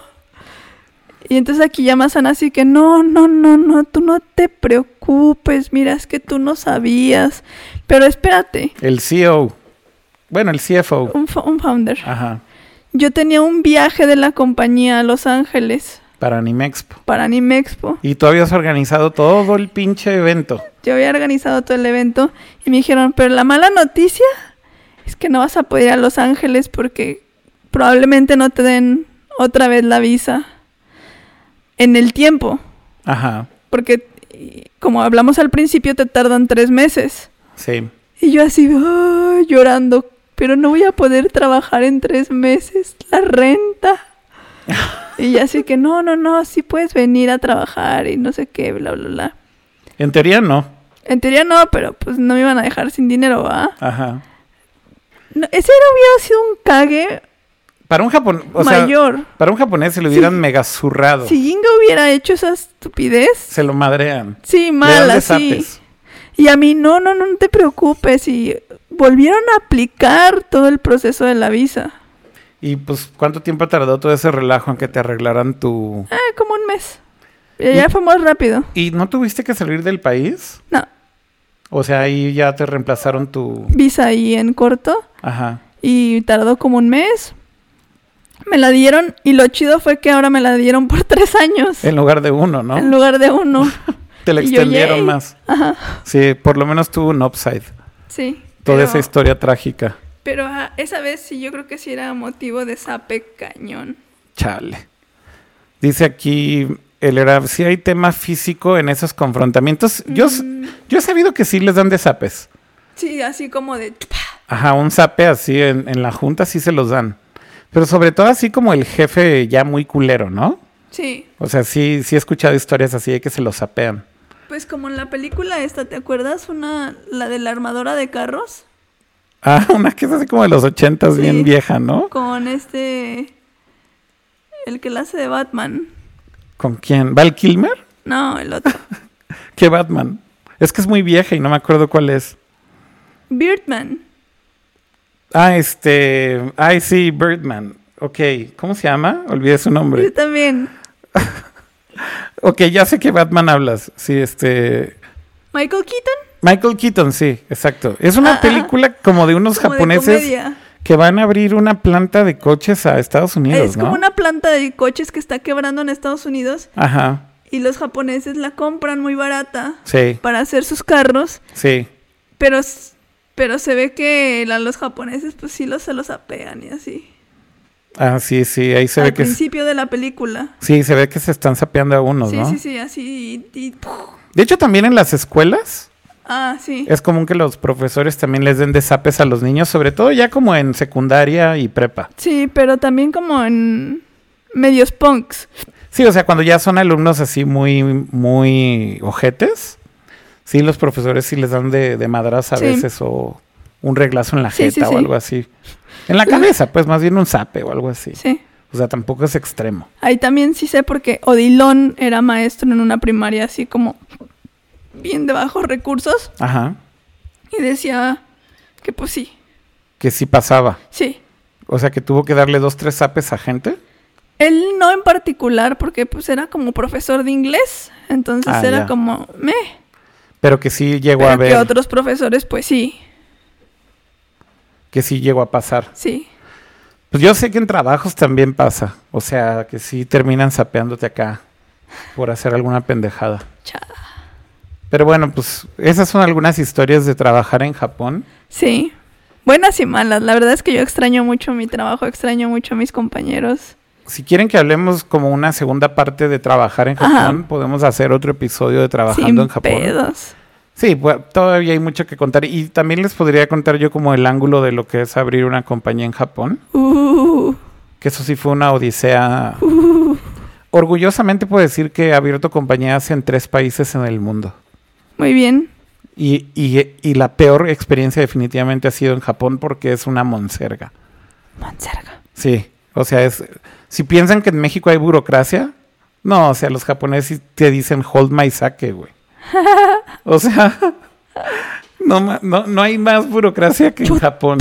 [SPEAKER 2] Y entonces aquí ya más así que, no, no, no, no, tú no te preocupes, mira, es que tú no sabías. Pero espérate,
[SPEAKER 1] El CEO. Bueno, el CFO.
[SPEAKER 2] un, un founder.
[SPEAKER 1] Ajá.
[SPEAKER 2] Yo tenía un viaje de la compañía a Los Ángeles
[SPEAKER 1] Para Anime Expo.
[SPEAKER 2] para Anime Expo.
[SPEAKER 1] Y tú habías organizado todo el pinche evento.
[SPEAKER 2] Yo había organizado todo el evento y me dijeron, pero la mala noticia es que no vas a poder ir a Los Ángeles porque probablemente no te den otra vez la visa en el tiempo.
[SPEAKER 1] Ajá.
[SPEAKER 2] Porque como hablamos al principio te tardan tres meses.
[SPEAKER 1] Sí.
[SPEAKER 2] Y yo así "Ay", llorando, pero no voy a poder trabajar en tres meses. La renta. y ya así que no, no, no, sí puedes venir a trabajar y no sé qué, bla, bla, bla.
[SPEAKER 1] En teoría no.
[SPEAKER 2] En teoría no, pero pues no me iban a dejar sin dinero, ¿va?
[SPEAKER 1] Ajá.
[SPEAKER 2] No, ese era, hubiera sido un cague
[SPEAKER 1] Para un japonés, sea,
[SPEAKER 2] mayor.
[SPEAKER 1] para un japonés se lo hubieran mega zurrado.
[SPEAKER 2] Si Jinga hubiera hecho esa estupidez,
[SPEAKER 1] Se lo madrean.
[SPEAKER 2] sí,
[SPEAKER 1] Le dan
[SPEAKER 2] mal, así.
[SPEAKER 1] desapes.
[SPEAKER 2] Y a mí, no, no, no, te preocupes. Y volvieron a aplicar todo el proceso de la visa.
[SPEAKER 1] Y pues, ¿cuánto tiempo tardó todo ese relajo en que te arreglaran tu...
[SPEAKER 2] Ah, como un mes. Y ya fue más rápido.
[SPEAKER 1] ¿Y no tuviste que salir del país?
[SPEAKER 2] No,
[SPEAKER 1] O sea, ahí ya te reemplazaron tu...
[SPEAKER 2] visa ahí en corto.
[SPEAKER 1] Ajá.
[SPEAKER 2] Y tardó como un mes. Me la dieron. Y lo chido fue que ahora me la dieron por tres años.
[SPEAKER 1] En lugar de uno, ¿no?
[SPEAKER 2] En lugar de uno.
[SPEAKER 1] Te la
[SPEAKER 2] yo,
[SPEAKER 1] extendieron más.
[SPEAKER 2] Ajá.
[SPEAKER 1] Sí, por lo menos tuvo un upside.
[SPEAKER 2] Sí.
[SPEAKER 1] Toda
[SPEAKER 2] pero-
[SPEAKER 1] esa historia trágica.
[SPEAKER 2] Pero esa vez sí, yo creo que sí era motivo de sape cañón.
[SPEAKER 1] Chale. Dice aquí, el era, si hay tema físico en esos confrontamientos. Yo,
[SPEAKER 2] Mm.
[SPEAKER 1] yo he sabido que sí les dan de zapes.
[SPEAKER 2] Sí, así como de...
[SPEAKER 1] Ajá, un zape así en, en la junta sí se los dan. Pero sobre todo así como el jefe ya muy culero, ¿no?
[SPEAKER 2] Sí.
[SPEAKER 1] O sea, sí, sí he escuchado historias así de que se los zapean.
[SPEAKER 2] Pues como en la película esta, ¿te acuerdas? Una, la de la armadora de carros.
[SPEAKER 1] Ah, una que es así como de los ochentas,
[SPEAKER 2] Sí.
[SPEAKER 1] bien vieja, ¿no?
[SPEAKER 2] Con este... El que la hace de Batman.
[SPEAKER 1] ¿Con quién? ¿Val Kilmer?
[SPEAKER 2] No, el otro.
[SPEAKER 1] ¿Qué Batman? Es que es muy vieja y no me acuerdo cuál es.
[SPEAKER 2] Birdman.
[SPEAKER 1] Ah, este. Ay, sí, Birdman. Ok, ¿cómo se llama? Olvidé su
[SPEAKER 2] Yo
[SPEAKER 1] nombre.
[SPEAKER 2] también.
[SPEAKER 1] Ok, ya sé que Batman hablas. Sí, este.
[SPEAKER 2] Michael Keaton.
[SPEAKER 1] Michael Keaton, sí, exacto. Es una
[SPEAKER 2] Ah, ah.
[SPEAKER 1] película como de unos
[SPEAKER 2] Como
[SPEAKER 1] japoneses que van a abrir una planta de coches a Estados Unidos,
[SPEAKER 2] Es
[SPEAKER 1] ¿no?
[SPEAKER 2] como una planta de coches que está quebrando en Estados Unidos
[SPEAKER 1] Ajá,
[SPEAKER 2] y los japoneses la compran muy barata
[SPEAKER 1] sí,
[SPEAKER 2] para hacer sus carros,
[SPEAKER 1] sí.
[SPEAKER 2] pero, pero se ve que la- los japoneses pues sí los, se los apean y así.
[SPEAKER 1] Ah, sí, sí, ahí se
[SPEAKER 2] Al
[SPEAKER 1] ve que... es-
[SPEAKER 2] principio de la película.
[SPEAKER 1] Sí, se ve que se están sapeando a unos,
[SPEAKER 2] Sí,
[SPEAKER 1] ¿no?
[SPEAKER 2] sí, sí, así. y- y-
[SPEAKER 1] De hecho, también en las escuelas
[SPEAKER 2] Ah, sí.
[SPEAKER 1] es común que los profesores también les den desapes a los niños, sobre todo ya como en secundaria y prepa.
[SPEAKER 2] Sí, pero también como en medios punks.
[SPEAKER 1] Sí, o sea, cuando ya son alumnos así muy, muy ojetes, sí, los profesores sí les dan de, de madras a
[SPEAKER 2] Sí.
[SPEAKER 1] veces o un reglazo en la jeta
[SPEAKER 2] sí,
[SPEAKER 1] o algo así. En la cabeza, pues más bien un zape o algo así.
[SPEAKER 2] Sí.
[SPEAKER 1] O sea, tampoco es extremo.
[SPEAKER 2] Ahí también sí sé porque Odilon era maestro en una primaria así como bien de bajos recursos
[SPEAKER 1] Ajá.
[SPEAKER 2] y decía que pues sí,
[SPEAKER 1] Que sí pasaba.
[SPEAKER 2] sí.
[SPEAKER 1] O sea, que tuvo que darle dos, tres zapes a gente.
[SPEAKER 2] Él no en particular porque pues era como profesor de inglés, entonces
[SPEAKER 1] Ah,
[SPEAKER 2] era
[SPEAKER 1] ya.
[SPEAKER 2] como me,
[SPEAKER 1] Pero que sí llegó a
[SPEAKER 2] pero
[SPEAKER 1] ver.
[SPEAKER 2] que otros profesores pues sí,
[SPEAKER 1] Que sí llegó a pasar.
[SPEAKER 2] sí.
[SPEAKER 1] Pues yo sé que en trabajos también pasa. O sea, que sí terminan sapeándote acá por hacer alguna pendejada.
[SPEAKER 2] Cha-
[SPEAKER 1] Pero bueno, pues esas son algunas historias de trabajar en Japón.
[SPEAKER 2] Sí. Buenas y malas. La verdad es que yo extraño mucho mi trabajo, extraño mucho a mis compañeros.
[SPEAKER 1] Si quieren que hablemos como una segunda parte de trabajar en
[SPEAKER 2] Ajá.
[SPEAKER 1] Japón, podemos hacer otro episodio de trabajando
[SPEAKER 2] Sin
[SPEAKER 1] en Japón.
[SPEAKER 2] pedos.
[SPEAKER 1] Sí, pues, todavía hay mucho que contar. Y también les podría contar yo como el ángulo de lo que es abrir una compañía en Japón.
[SPEAKER 2] Uh,
[SPEAKER 1] Que eso sí fue una odisea. Orgullosamente puedo decir que he abierto compañías en tres países en el mundo.
[SPEAKER 2] muy bien.
[SPEAKER 1] Y, y- y la peor experiencia definitivamente ha sido en Japón porque es una monserga.
[SPEAKER 2] Monserga.
[SPEAKER 1] Sí, o sea, es, si piensan que en México hay burocracia, no, o sea, los japoneses te dicen hold my sake, güey. O sea, no, no, no hay más burocracia que en Japón.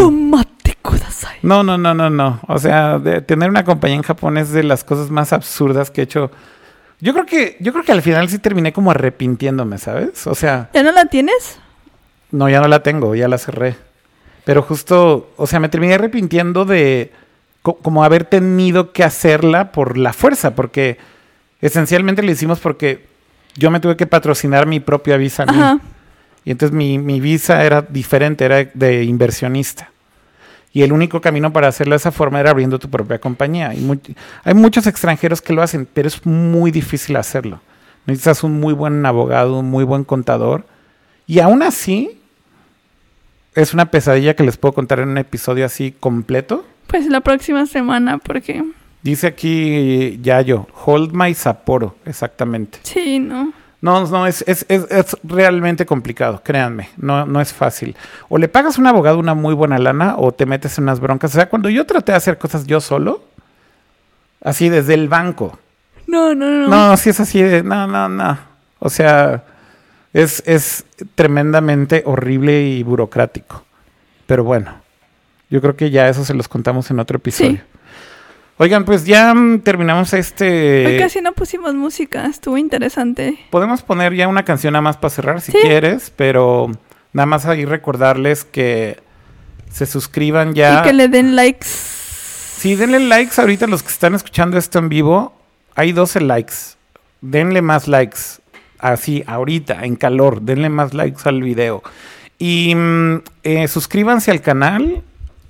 [SPEAKER 1] No, no, no, no, no. O sea, de- tener una compañía en Japón es de las cosas más absurdas que he hecho. Yo creo que, yo creo que al final sí terminé como arrepintiéndome, ¿sabes? O sea,
[SPEAKER 2] ¿Ya no la tienes?
[SPEAKER 1] no, ya no la tengo, ya la cerré. Pero justo, o sea, me terminé arrepintiendo de co- como haber tenido que hacerla por la fuerza, porque esencialmente lo hicimos porque yo me tuve que patrocinar mi propia visa. a mí.
[SPEAKER 2] Ajá.
[SPEAKER 1] Y entonces mi, mi visa era diferente, era de inversionista. Y el único camino para hacerlo de esa forma era abriendo tu propia compañía. Y hay muchos extranjeros que lo hacen, pero es muy difícil hacerlo. Necesitas un muy buen abogado, un muy buen contador. Y aún así, es una pesadilla que les puedo contar en un episodio así completo.
[SPEAKER 2] Pues la próxima semana, porque
[SPEAKER 1] Dice aquí Yayo, hold my Sapporo, exactamente.
[SPEAKER 2] sí, no.
[SPEAKER 1] No, no, es, es, es, es realmente complicado, créanme, no, no es fácil. O le pagas a un abogado una muy buena lana o te metes en unas broncas. O sea, cuando yo traté de hacer cosas yo solo, así desde el banco.
[SPEAKER 2] No, no, no.
[SPEAKER 1] No, si es así de, no, no, no. O sea, es, es tremendamente horrible y burocrático. Pero bueno, yo creo que ya eso se los contamos en otro episodio.
[SPEAKER 2] Sí.
[SPEAKER 1] Oigan, pues ya mm, terminamos este...
[SPEAKER 2] Hoy casi no pusimos música, estuvo interesante.
[SPEAKER 1] Podemos poner ya una canción nada más para cerrar si
[SPEAKER 2] Sí.
[SPEAKER 1] quieres, pero nada más ahí recordarles que se suscriban ya.
[SPEAKER 2] Y que le den likes.
[SPEAKER 1] Sí, denle likes ahorita los que están escuchando esto en vivo. Hay 12 likes. Denle más likes. Así, ahorita, en calor. Denle más likes al video. Y mm, eh, suscríbanse al canal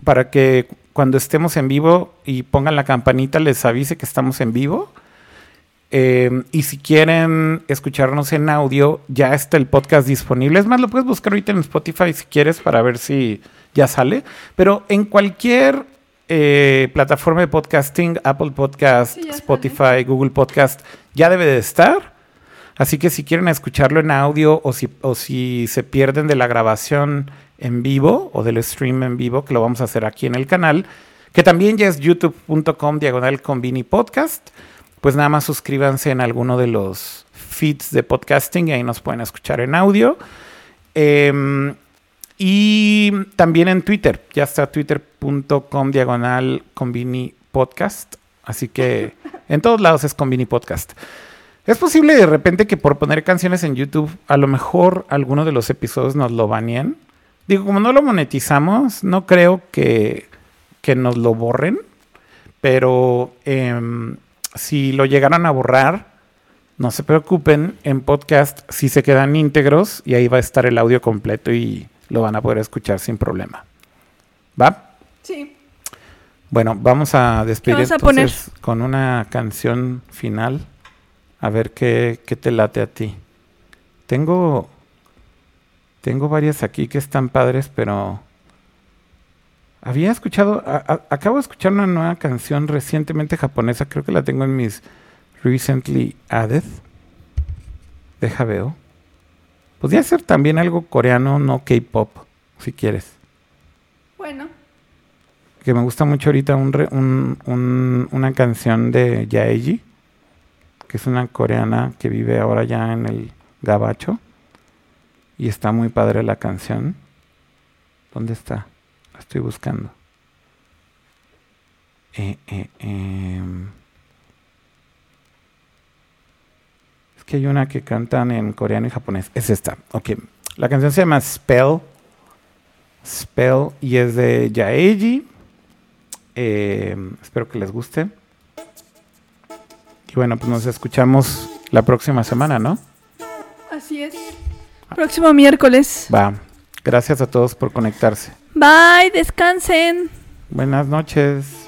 [SPEAKER 1] para que cuando estemos en vivo y pongan la campanita les avise que estamos en vivo. Eh, y si quieren escucharnos en audio, ya está el podcast disponible. Es más, lo puedes buscar ahorita en Spotify si quieres para ver si ya sale. Pero en cualquier eh, plataforma de podcasting, Apple Podcast,
[SPEAKER 2] Sí, ya sale.
[SPEAKER 1] Spotify, Google Podcast, ya debe de estar. Así que si quieren escucharlo en audio o si, o si se pierden de la grabación en vivo o del stream en vivo, que lo vamos a hacer aquí en el canal, que también ya es youtube.com diagonal convini podcast, pues nada más suscríbanse en alguno de los feeds de podcasting y ahí nos pueden escuchar en audio. Em, y también en Twitter, ya está twitter.com diagonal convini podcast. Así que en todos lados es convini podcast. Es posible de repente que por poner canciones en YouTube, a lo mejor alguno de los episodios nos lo baneen. Digo, como no lo monetizamos, no creo que, que nos lo borren. Pero em, si lo llegaran a borrar, no se preocupen. En podcast sí se quedan íntegros y ahí va a estar el audio completo y lo van a poder escuchar sin problema. ¿Va?
[SPEAKER 2] Sí.
[SPEAKER 1] Bueno, vamos a despedir
[SPEAKER 2] ¿Qué vas a
[SPEAKER 1] entonces con una canción final. A ver qué, qué te late a ti. Tengo. Tengo varias aquí que están padres, pero. Había escuchado. a- a- acabo de escuchar una nueva canción recientemente japonesa. Creo que la tengo en mis recently added. Deja veo. Podría ser también algo coreano, no K-pop, si quieres
[SPEAKER 2] Bueno.
[SPEAKER 1] que me gusta mucho ahorita un re- un- un- una canción de Yaeji, que es una coreana que vive ahora ya en el Gabacho. Y está muy padre la canción. ¿Dónde está? La estoy buscando. Eh, eh, em. Es que hay una que cantan en coreano y japonés. Es esta. Ok. La canción se llama Spell. Spell y es de Yaeji. Eh, espero que les guste. Y bueno, pues nos escuchamos la próxima semana, ¿no?
[SPEAKER 2] Así es. Próximo miércoles.
[SPEAKER 1] Va. Gracias a todos por conectarse.
[SPEAKER 2] Bye, descansen.
[SPEAKER 1] Buenas noches.